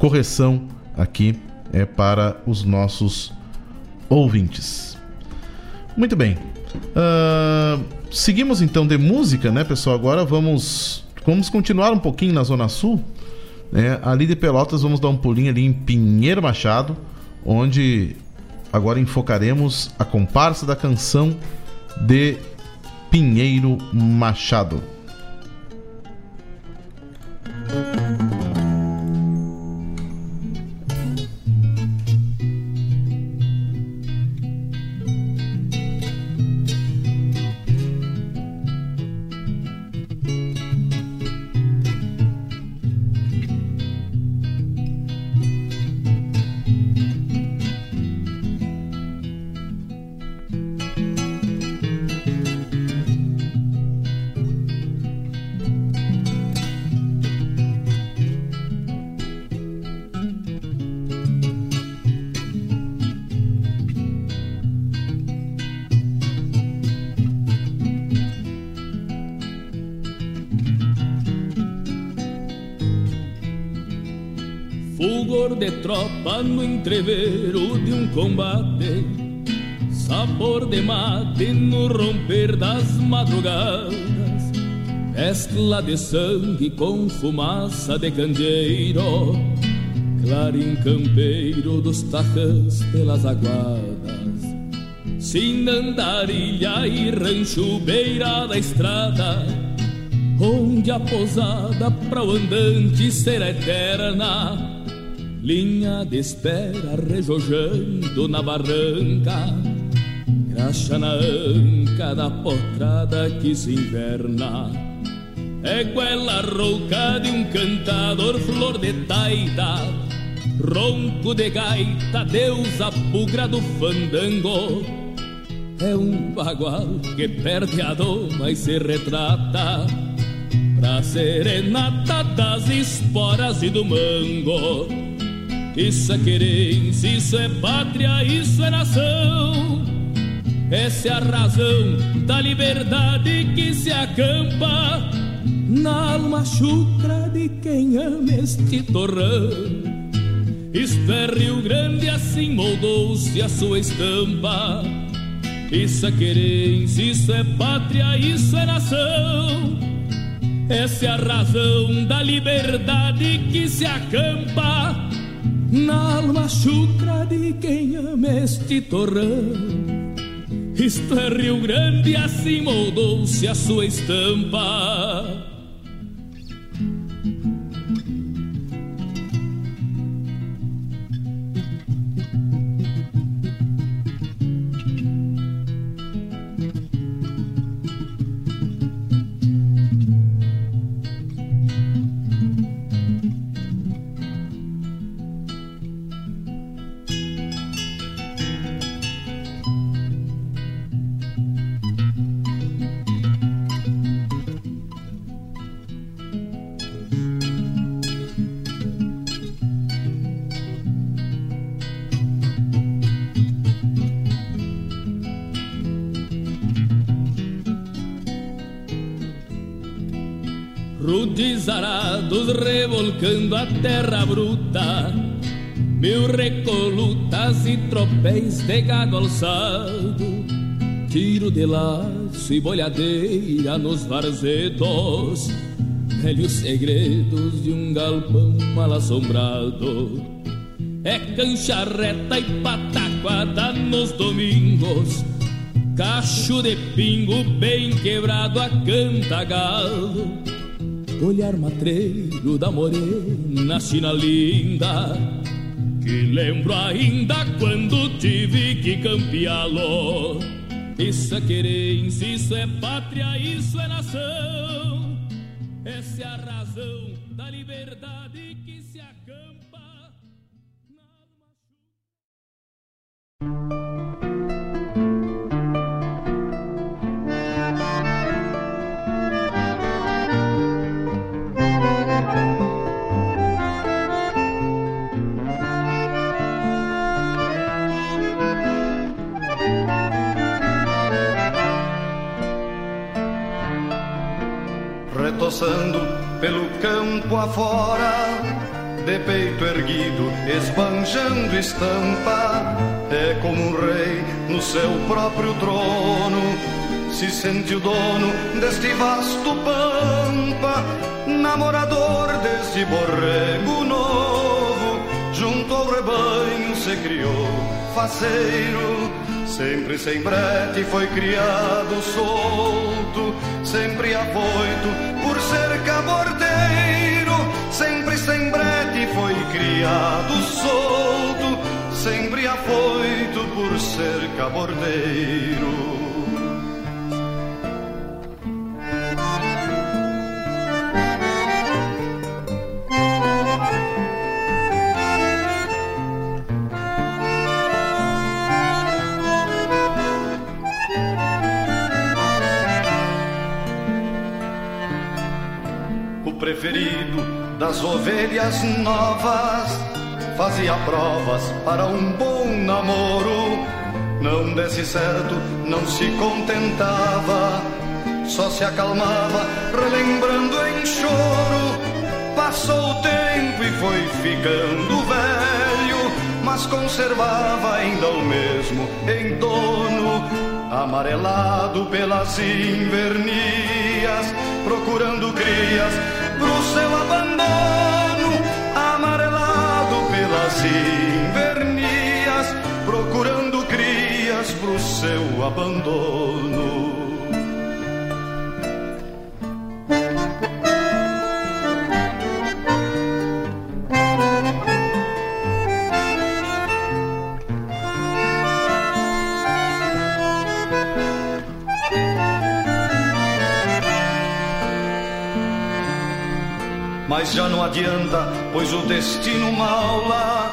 correção aqui é para os nossos ouvintes. Muito bem. Uh, seguimos então de música, né, pessoal? Agora vamos Vamos continuar um pouquinho na Zona Sul. Né? Ali de Pelotas, vamos dar um pulinho ali em Pinheiro Machado, onde agora enfocaremos a comparsa da canção de Pinheiro Machado. Combate, sabor de mate no romper das madrugadas, mescla de sangue com fumaça de candeeiro, clarim campeiro dos tacãs pelas aguadas, sinandarilha e rancho beira da estrada, onde a posada para o andante será eterna linha de espera rejojando na barranca, graxa na anca da potrada que se inverna. É goela rouca de um cantador flor de taita, ronco de gaita, deusa bugra do fandango. É um bagual que perde a doma e se retrata pra serenata das esporas e do mango. Isso é querência, isso é pátria, isso é nação. Essa é a razão da liberdade que se acampa na alma chucra de quem ama este torrão. Isto é Rio Grande, assim moldou-se a sua estampa. Isso é querência, isso é pátria, isso é nação. Essa é a razão da liberdade que se acampa na alma chucra de quem ama este torrão. Isto é Rio Grande, assim moldou-se a sua estampa. Revolcando a terra bruta, mil recolutas e tropéis de gado alçado, tiro de laço e bolhadeira nos varzedos, velhos segredos de um galpão mal assombrado. É cancha reta e pataquada nos domingos, cacho de pingo bem quebrado a canta galo olhar matreiro da morena china linda Que lembro ainda quando tive que campeá-lo. Isso é querência, isso é pátria, isso é nação. Essa é a razão da liberdade passando pelo campo afora, de peito erguido, esbanjando estampa, é como um rei no seu próprio trono. Se sente o dono deste vasto pampa, namorador deste borrego novo, junto ao rebanho se criou faceiro Sempre sem brete foi criado solto, sempre afoito por ser cabordeiro. Sempre sem brete foi criado solto, sempre afoito por ser cabordeiro. Preferido das ovelhas novas. Fazia provas para um bom namoro. Não desse certo, não se contentava. Só se acalmava, relembrando em choro. Passou o tempo e foi ficando velho, mas conservava ainda o mesmo entorno amarelado pelas invernias, procurando crias seu abandono, amarelado pelas invernias, procurando crias pro seu abandono. Mas já não adianta, pois o destino maula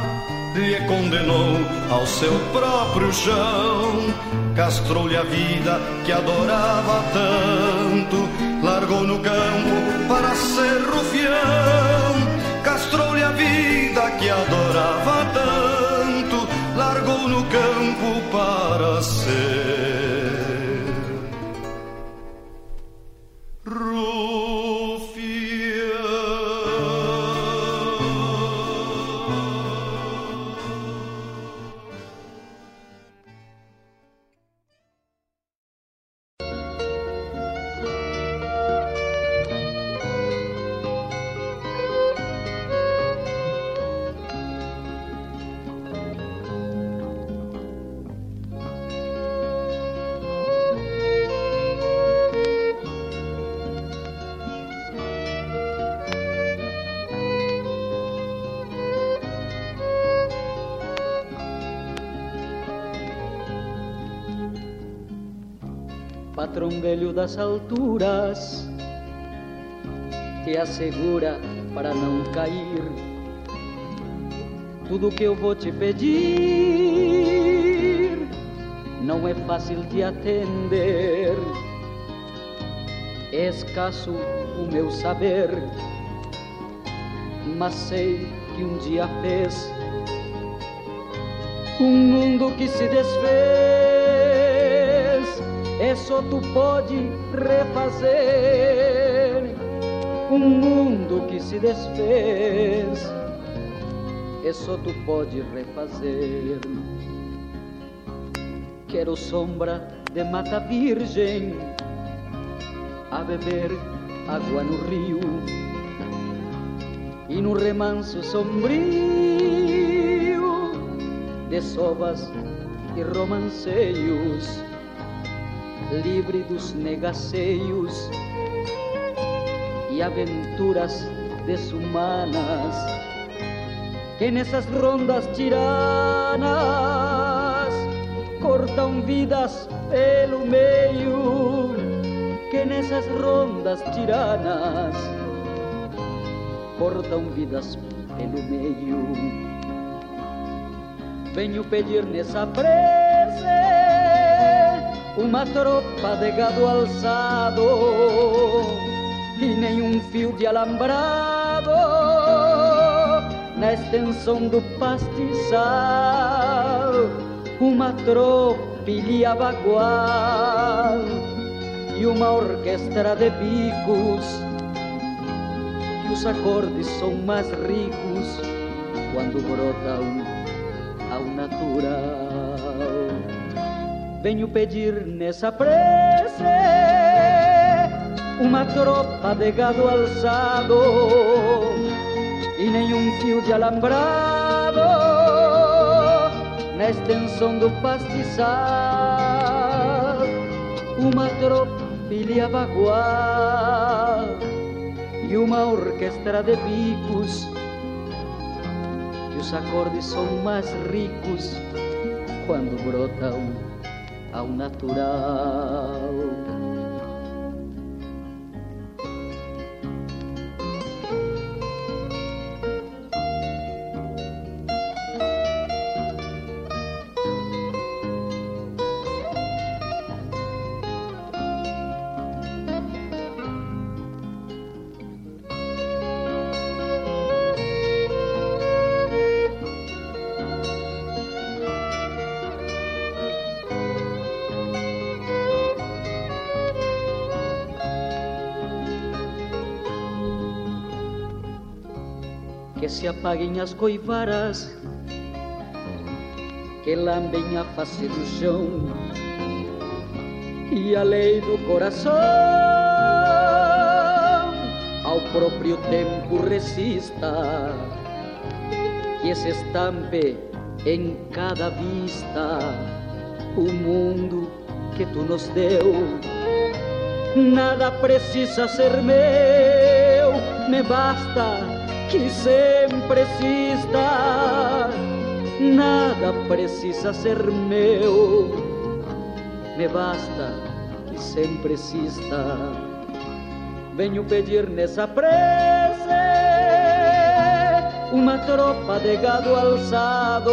lhe condenou ao seu próprio chão. Castrou-lhe a vida que adorava tanto, largou no campo para ser rufião. Castrou-lhe a vida que adorava tanto, largou no campo para ser. Das alturas te assegura para não cair. Tudo que eu vou te pedir não é fácil de atender. É escasso o meu saber, mas sei que um dia fez um mundo que se desfez isso tu pode refazer um mundo que se desfez. Isso tu pode refazer. Quero sombra de mata virgem a beber água no rio e no remanso sombrio de sovas e romanceios livre dos negaceios e aventuras desumanas que nessas rondas tiranas cortam vidas pelo meio que nessas rondas tiranas cortam vidas pelo meio venho pedir nessa prece uma tropa de gado alçado e nenhum fio de alambrado na extensão do pastizal, uma tropilha bagual e uma orquestra de bicos que os acordes são mais ricos quando brotam ao natural. Venho pedir nessa prece uma tropa de gado alçado e nenhum fio de alambrado na extensão do pastizal. Uma tropilha bagual e uma orquestra de bicos e os acordes são mais ricos quando brotam ao natural. que apaguem as coivaras que lambem a face do chão e a lei do coração. Ao próprio tempo resista que se estampe em cada vista o mundo que tu nos deu. Nada precisa ser meu me basta que sempre exista. Nada precisa ser meu, me basta que sempre exista. Venho pedir nessa prece uma tropa de gado alçado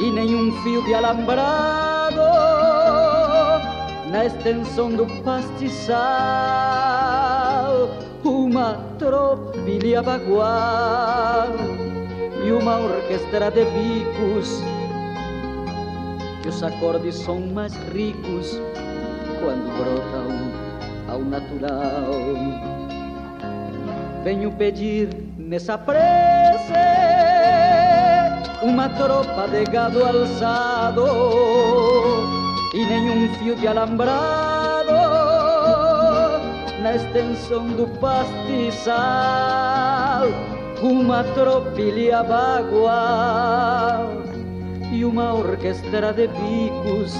e nenhum fio de alambrado na extensão do pastizal uma tropilha bagual e uma orquestra de bicos que os acordes são mais ricos quando brotam ao natural. Venho pedir nessa prece uma tropa de gado alçado e nenhum fio de alambrado na extensão do pastizal uma tropilha bagual e uma orquestra de bicos.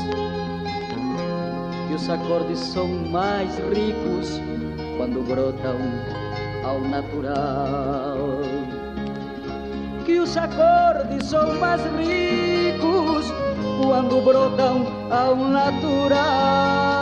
Que os acordes são mais ricos quando brotam ao natural. Que os acordes são mais ricos quando brotam ao natural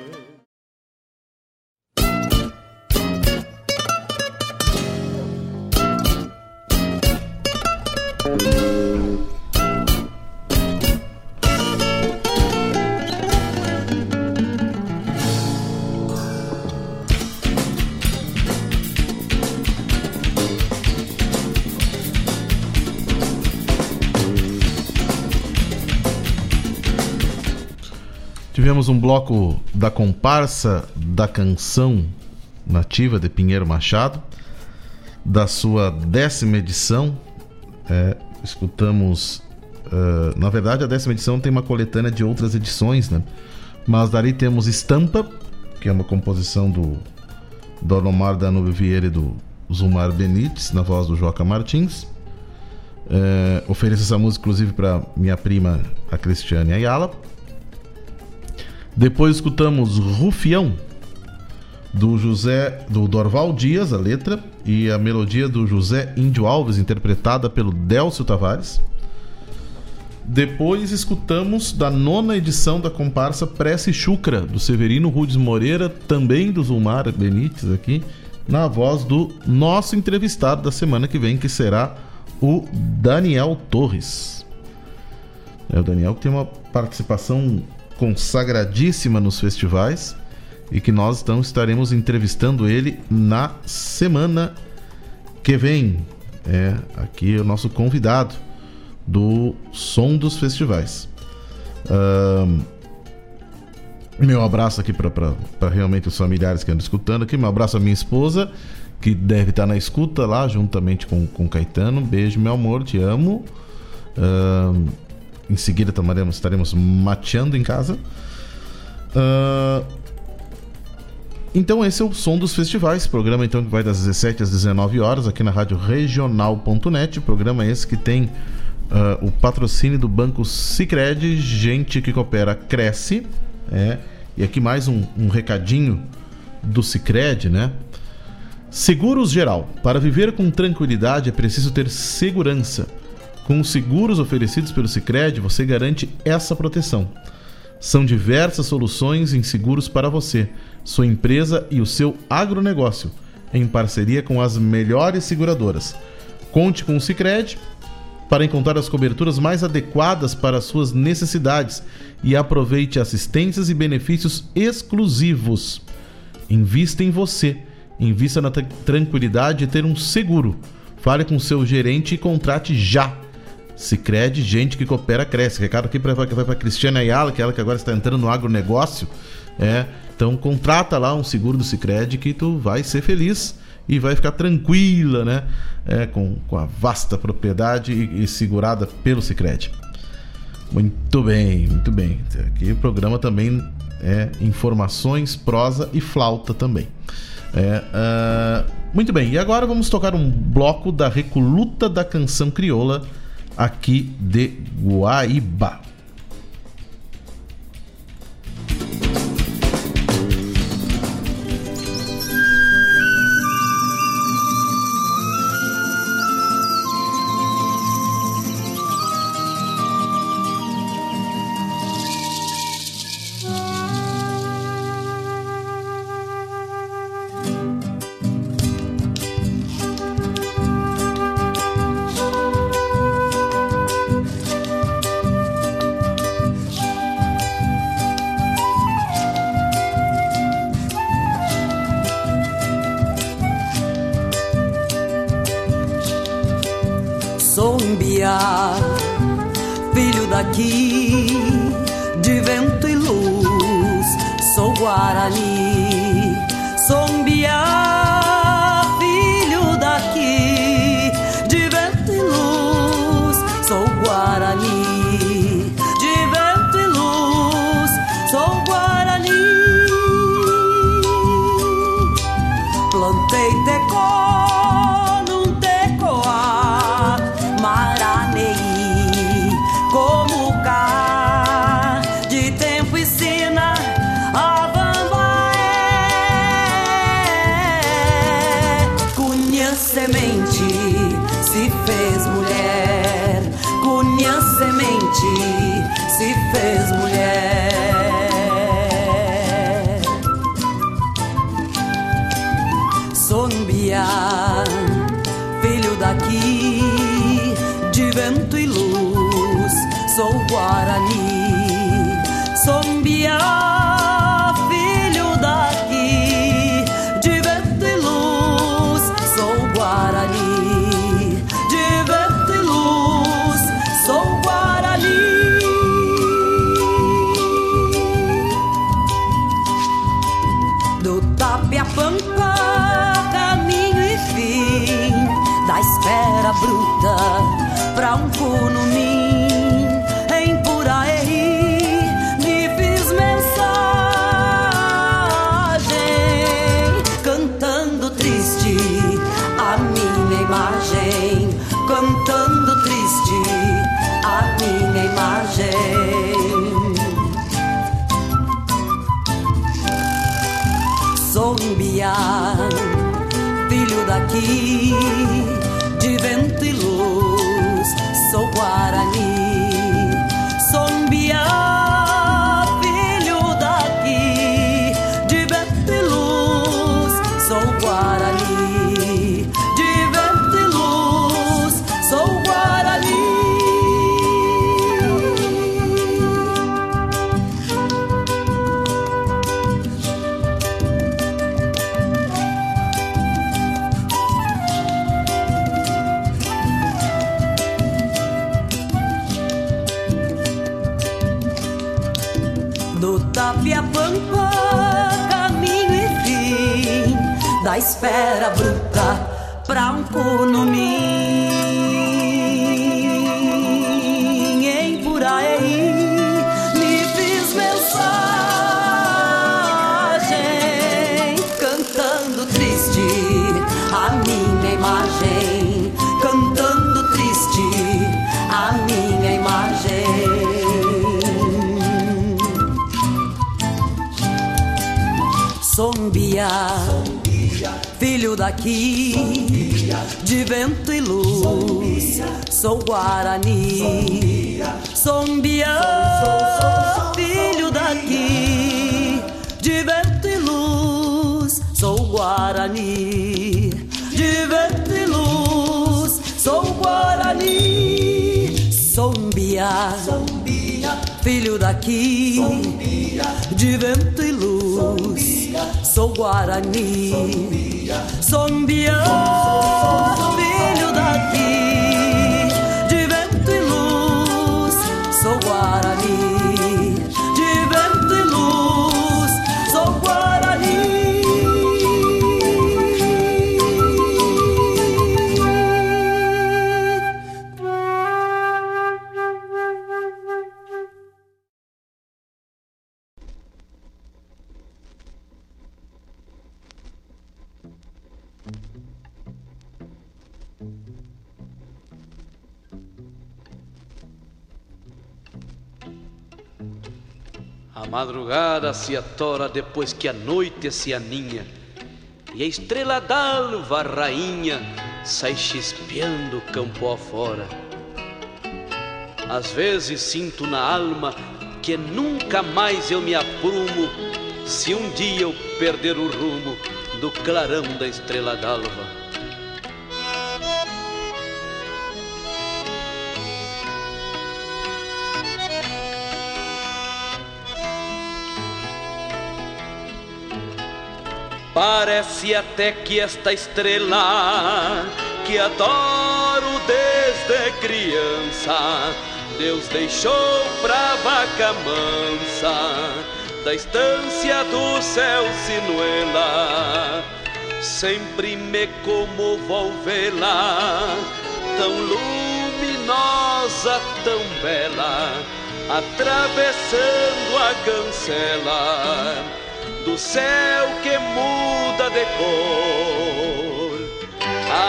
Tivemos um bloco da comparsa da canção nativa de Pinheiro Machado, da sua décima edição. É, escutamos. Uh, na verdade, a décima edição tem uma coletânea de outras edições, né? Mas dali temos Estampa, que é uma composição do Don Omar da Nube Vieira e do Zumar Benites, na voz do Joca Martins. É, ofereço essa música, inclusive, para minha prima, a Cristiane Ayala. Depois escutamos Rufião, do José do Dorval Dias, a letra, e a melodia do José Índio Alves, interpretada pelo Délcio Tavares. Depois escutamos da nona edição da comparsa Prece Chucra, do Severino Rudes Moreira, também do Zulmar Benites aqui, na voz do nosso entrevistado da semana que vem, que será o Daniel Torres. É o Daniel que tem uma participação consagradíssima nos festivais e que nós então estaremos entrevistando ele na semana que vem. É aqui é o nosso convidado do Som dos Festivais. Um, meu abraço aqui para realmente os familiares que andam escutando aqui. Meu abraço à minha esposa, que deve estar na escuta lá, juntamente com, com Caetano. Beijo, meu amor, te amo. Um, em seguida tomaremos, estaremos mateando em casa. Uh, então esse é o som dos festivais, programa então que vai das 17 às 19 horas aqui na rádio regional.net, programa esse que tem uh, o patrocínio do Banco Sicredi, gente que coopera cresce, é. E aqui mais um, um recadinho do Sicredi, né? Seguros geral. Para viver com tranquilidade é preciso ter segurança. Com os seguros oferecidos pelo Sicredi, você garante essa proteção. São diversas soluções em seguros para você, sua empresa e o seu agronegócio, em parceria com as melhores seguradoras. Conte com o Sicredi para encontrar as coberturas mais adequadas para as suas necessidades e aproveite assistências e benefícios exclusivos. Invista em você. Invista na tranquilidade de ter um seguro. Fale com seu gerente e contrate já. Sicredi, gente que coopera, cresce. Recado aqui para a Cristiane Ayala, que é ela que agora está entrando no agronegócio. É, então contrata lá um seguro do Sicredi que tu vai ser feliz e vai ficar tranquila, né? É, com, com a vasta propriedade e, e segurada pelo Sicredi. Muito bem, muito bem. Aqui o programa também é informações, prosa e flauta também. É, uh, muito bem, e agora vamos tocar um bloco da Recoluta da Canção Crioula aqui de Guaíba. Luz, sou Guarani. Sombia, filho daqui, de vento e luz, sou Guarani. De vento e luz, sou Guarani. Sombia, filho daqui, de vento e luz, sou Guarani. Sombia, madrugada se atora depois que a noite se aninha. E a estrela d'alva, rainha, sai chispeando campo afora. Às vezes sinto na alma que nunca mais eu me aprumo Se um dia eu perder o rumo do clarão da estrela d'alva Parece até que esta estrela que adoro desde criança, Deus deixou pra vaca mansa da estância do céu sinuela. Sempre me comovo ao vê-la, tão luminosa, tão bela, atravessando a cancela do céu que muda de cor,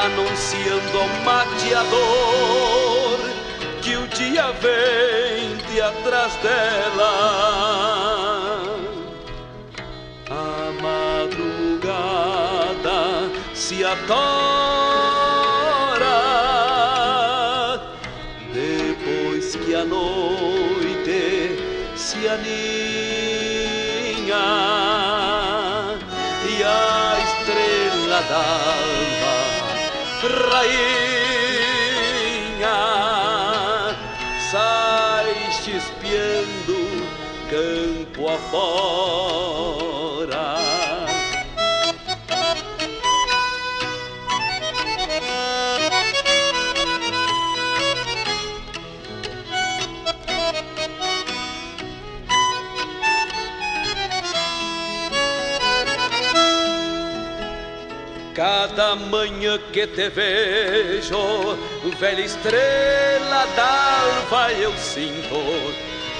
anunciando ao mateador que o dia vem de atrás dela. A madrugada se atora rainha, sai chispeando campo afora. Cada manhã que te vejo, velha estrela d'alva, eu sinto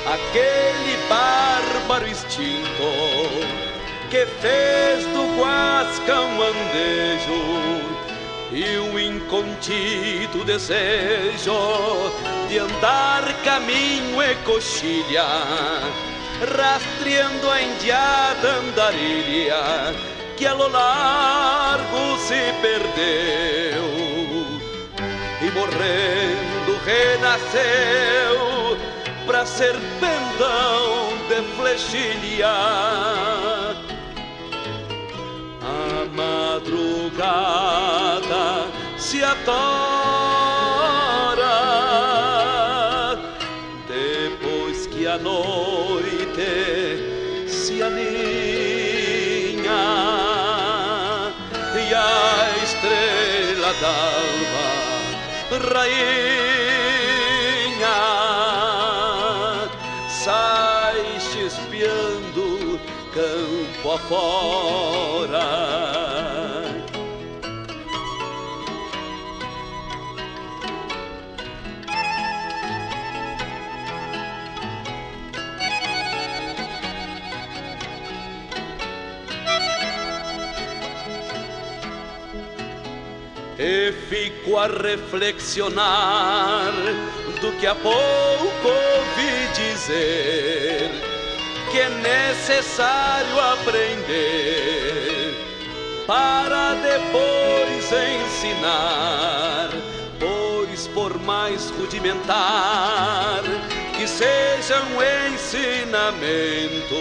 aquele bárbaro instinto que fez do Guasca um andejo e um incontido desejo de andar caminho e coxilha, rastreando a indiada andarilha que a lo largo se perdeu e morrendo renasceu para ser pendão de flechilha. A madrugada se atora depois que a noite se aninha d'alva rainha sai chispeando campo afora. A reflexionar do que há pouco ouvi dizer que é necessário aprender para depois ensinar, pois por mais rudimentar que seja um ensinamento,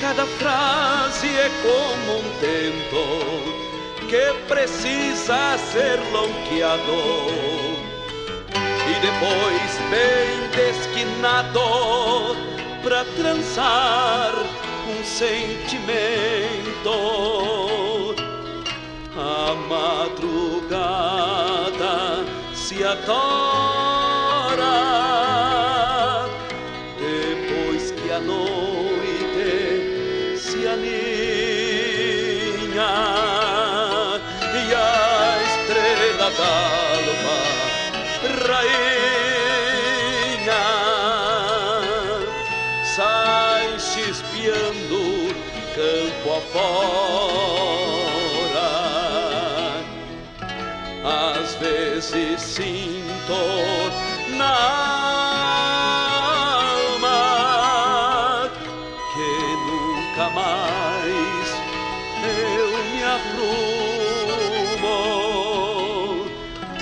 cada frase é como um tento que precisa ser lonqueado e depois bem desquinado para trançar um sentimento. A madrugada se adora sinto na alma que nunca mais eu me aprumo.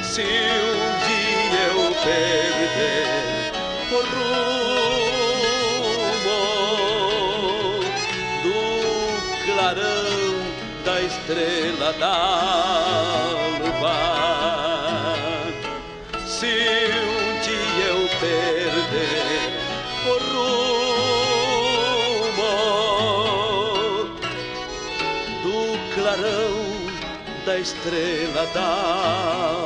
Se um dia eu perder o rumo do clarão da estrela d'alva. Da estrela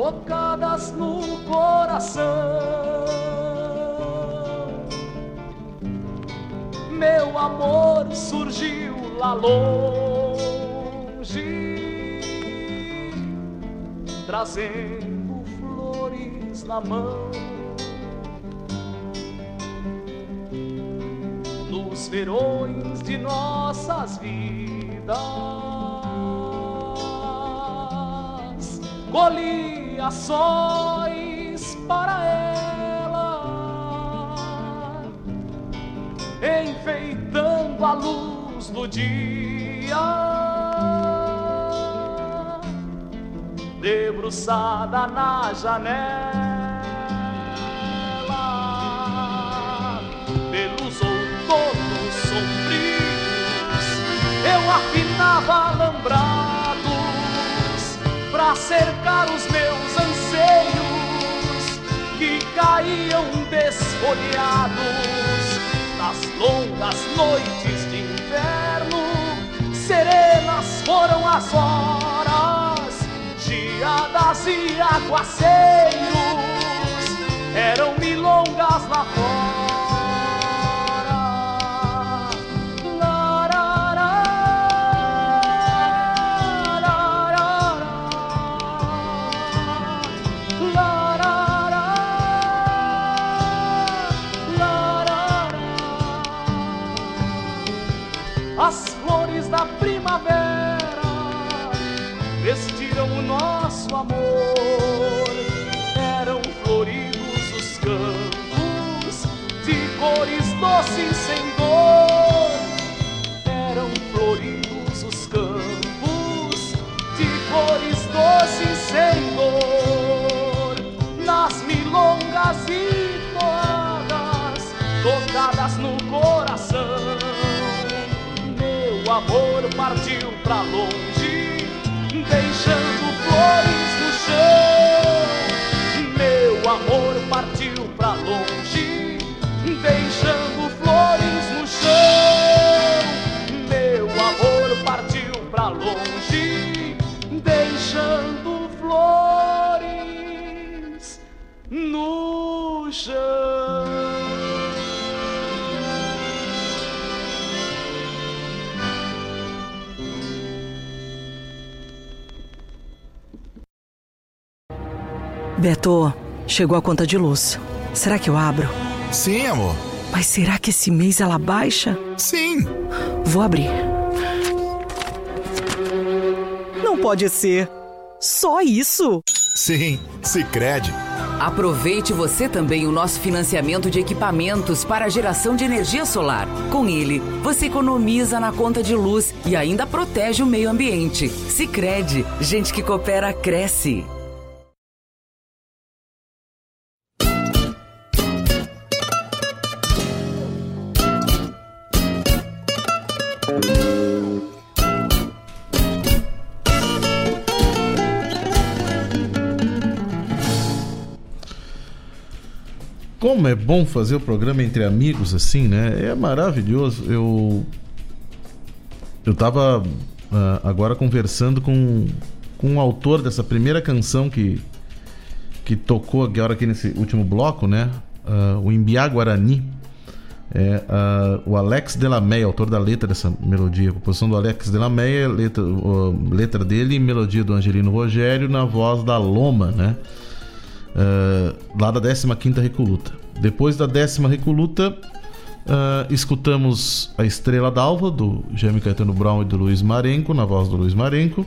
tocadas no coração. Meu amor surgiu lá longe, trazendo flores na mão. nos verões de nossas vidas. Colhi ações para ela, enfeitando a luz do dia. debruçada na janela. Pelos outonos sombrios, eu afinava alambrados pra cercar os meus caíam desfolhados nas longas noites de inverno. Serenas foram as horas, geadas e aguaceiros, eram milongas lá fora. Beto, chegou a conta de luz. Será que eu abro? Sim, amor. Mas será que esse mês ela baixa? Sim. Vou abrir. Não pode ser. Só isso? Sim, Sicredi. Aproveite você também o nosso financiamento de equipamentos para a geração de energia solar. Com ele, você economiza na conta de luz e ainda protege o meio ambiente. Sicredi, gente que coopera cresce. Como é bom fazer o programa entre amigos assim, né? É maravilhoso. Eu eu tava ah, agora conversando com, com o autor dessa primeira canção que que tocou agora aqui nesse último bloco, né? Ah, o Imbiá Guarani. É, ah, o Alex Delameia, autor da letra dessa melodia. Composição do Alex Delameia, letra, letra dele e melodia do Angelino Rogério na voz da Loma, né? Uh, lá da 15 Recoluta. Depois da décima Recoluta, uh, escutamos A Estrela d'Alva, do Jaime Caetano Brown e do Luiz Marenco, na voz do Luiz Marenco.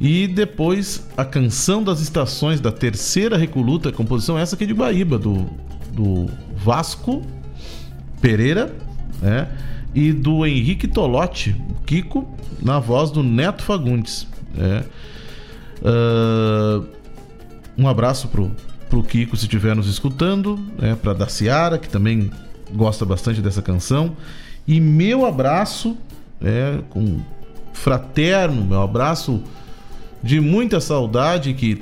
E depois a Canção das Estações, da terceira Recoluta, composição essa aqui de Guaíba, do, do Vasco Pereira, né? E do Henrique Tolotti, Kiko, na voz do Neto Fagundes. né? Uh, um abraço pro, pro Kiko se estiver nos escutando, né, pra Daciara, que também gosta bastante dessa canção. E meu abraço, é, com fraterno, meu abraço de muita saudade, que,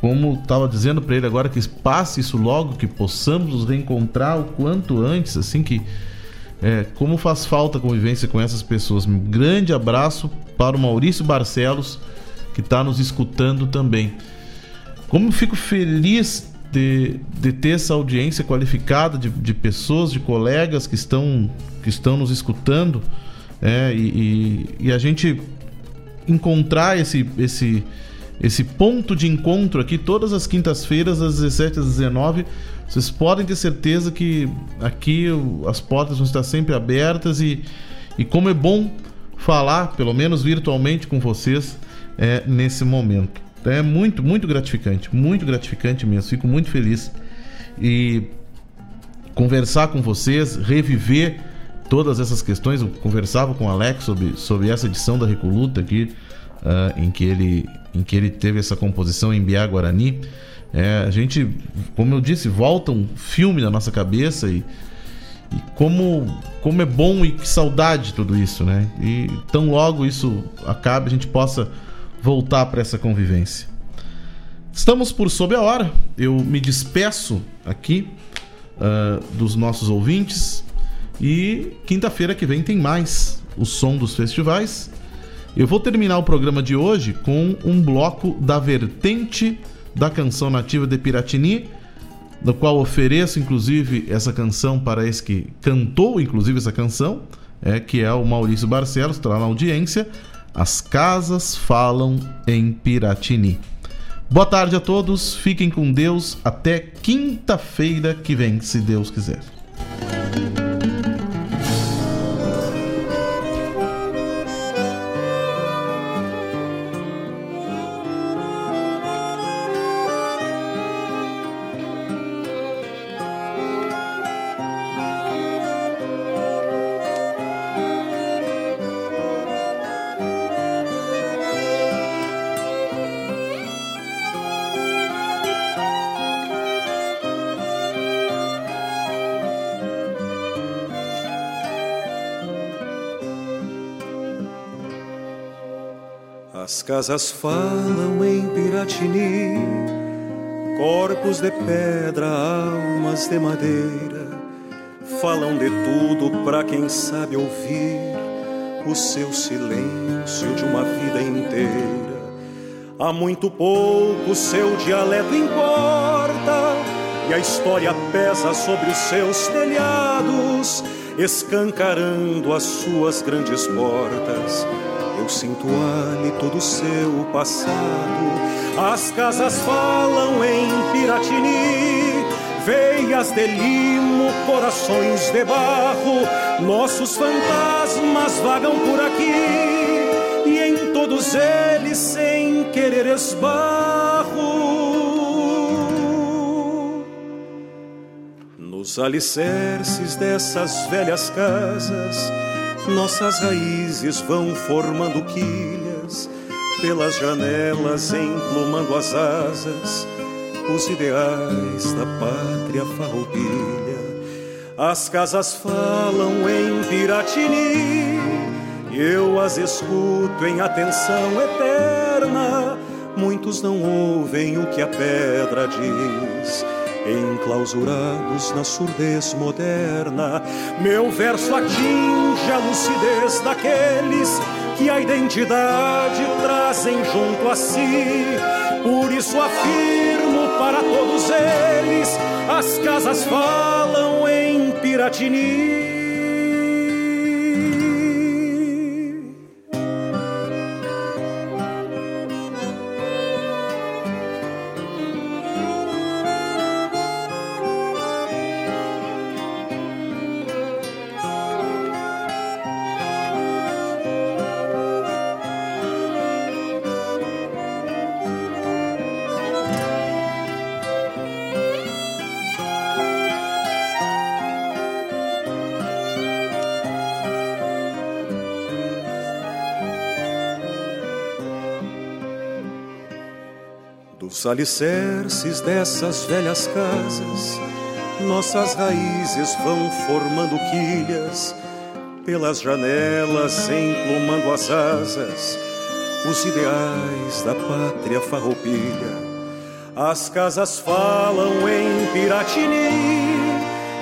como estava dizendo para ele agora, que passe isso logo, que possamos nos reencontrar o quanto antes, assim que. É, como faz falta a convivência com essas pessoas. Um grande abraço para o Maurício Barcelos, que está nos escutando também. Como fico feliz de, de ter essa audiência qualificada de, de pessoas, de colegas que estão, que estão nos escutando é, e, e, e a gente encontrar esse, esse, esse ponto de encontro aqui todas as quintas-feiras, às 17 às 19 Vocês podem ter certeza que aqui as portas vão estar sempre abertas e, e como é bom falar, pelo menos virtualmente, com vocês é, nesse momento. É muito, muito gratificante, muito gratificante mesmo. Fico muito feliz. E conversar com vocês, reviver todas essas questões. Eu conversava com o Alex sobre, sobre essa edição da Recoluta aqui uh, em, que ele, em que ele teve essa composição em Biá Guarani. É, a gente, como eu disse, volta um filme na nossa cabeça e, e como, como é bom e que saudade tudo isso, né? E tão logo isso acabe, a gente possa voltar para essa convivência. Estamos por sob a hora. Eu me despeço aqui uh, dos nossos ouvintes e quinta-feira que vem tem mais o som dos festivais. Eu vou terminar o programa de hoje com um bloco da vertente da canção nativa de Piratini, no qual ofereço inclusive essa canção para esse que cantou inclusive essa canção, é que é o Maurício Barcelos, está lá na audiência. As casas falam em Piratini. Boa tarde a todos, fiquem com Deus até quinta-feira que vem, se Deus quiser. Casas falam em Piratini, corpos de pedra, almas de madeira, falam de tudo para quem sabe ouvir o seu silêncio de uma vida inteira. Há muito pouco seu dialeto importa e a história pesa sobre os seus telhados, escancarando as suas grandes portas eu sinto hálito do seu passado. As casas falam em Piratini, veias de limo, corações de barro. Nossos fantasmas vagam por aqui e em todos eles, sem querer esbarro. Nos alicerces dessas velhas casas nossas raízes vão formando quilhas pelas janelas, emplumando as asas, os ideais da pátria farroupilha. As casas falam em Piratini e eu as escuto em atenção eterna. Muitos não ouvem o que a pedra diz enclausurados na surdez moderna. Meu verso atinge a lucidez daqueles que a identidade trazem junto a si. Por isso afirmo para todos eles: as casas falam em Piratini. Os alicerces dessas velhas casas, nossas raízes vão formando quilhas, pelas janelas emplumando as asas, os ideais da pátria farroupilha. As casas falam em Piratini,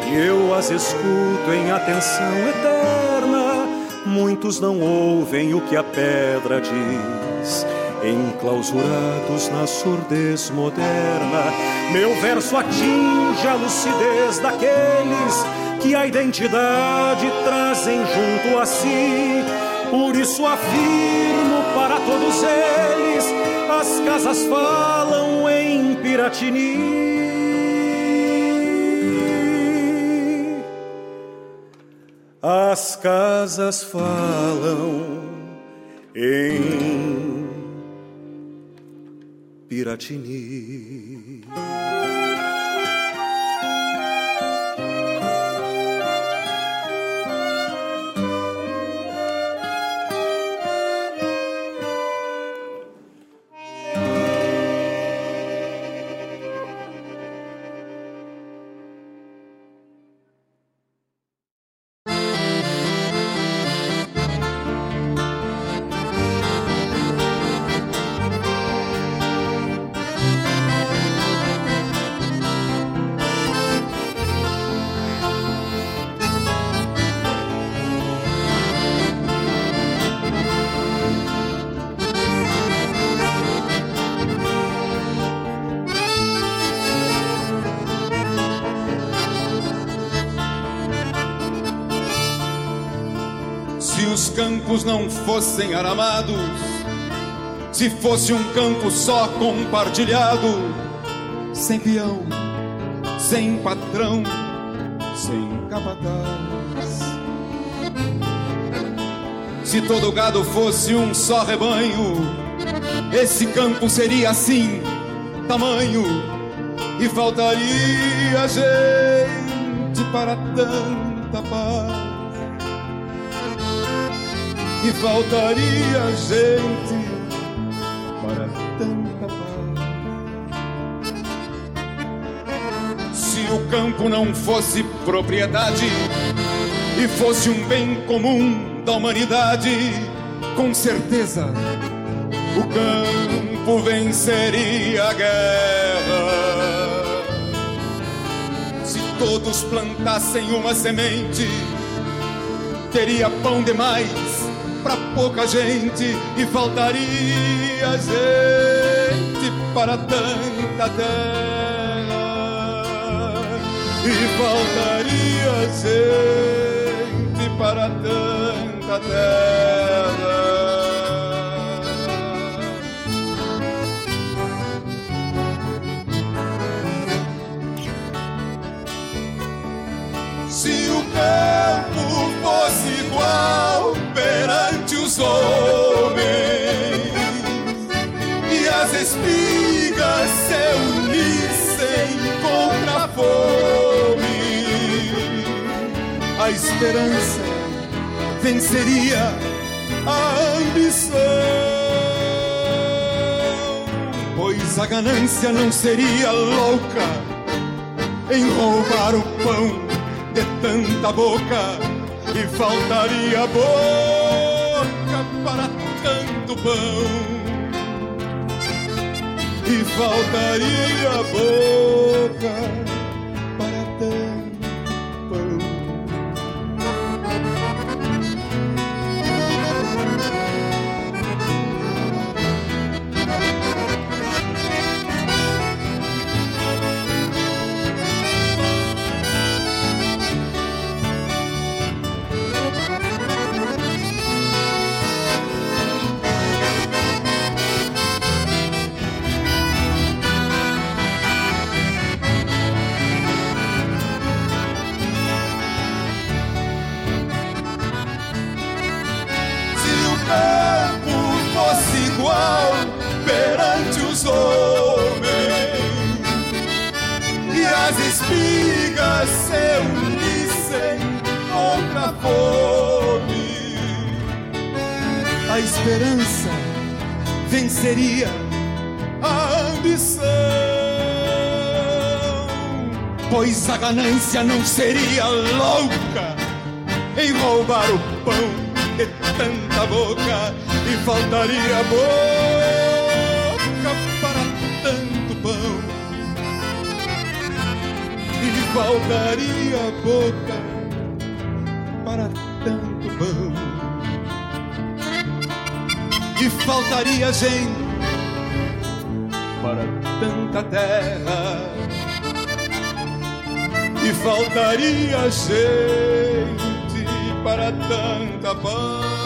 e eu as escuto em atenção eterna. Muitos não ouvem o que a pedra diz enclausurados na surdez moderna. Meu verso atinge a lucidez daqueles que a identidade trazem junto a si. Por isso afirmo para todos eles: as casas falam em Piratini. As casas falam em Piratini. Fossem aramados, se fosse um campo só compartilhado, sem peão, sem patrão, sem capataz. Se todo gado fosse um só rebanho, esse campo seria assim, tamanho, e faltaria gente para tanta paz. E faltaria gente para tanta paz. Se o campo não fosse propriedade e fosse um bem comum da humanidade, com certeza o campo venceria a guerra. Se todos plantassem uma semente, teria pão demais para pouca gente e faltaria gente para tanta terra. E faltaria gente para tanta terra. Se o campo fosse igual homens e as espigas se unissem contra a fome, a esperança venceria a ambição, pois a ganância não seria louca em roubar o pão de tanta boca e faltaria boca tanto pão. E faltaria boca espigas se unissem contra a fome, a esperança venceria a ambição, pois a ganância não seria louca em roubar o pão de tanta boca e faltaria boca para tanto pão faltaria boca para tanto pão e faltaria gente para tanta terra e faltaria gente para tanta paz.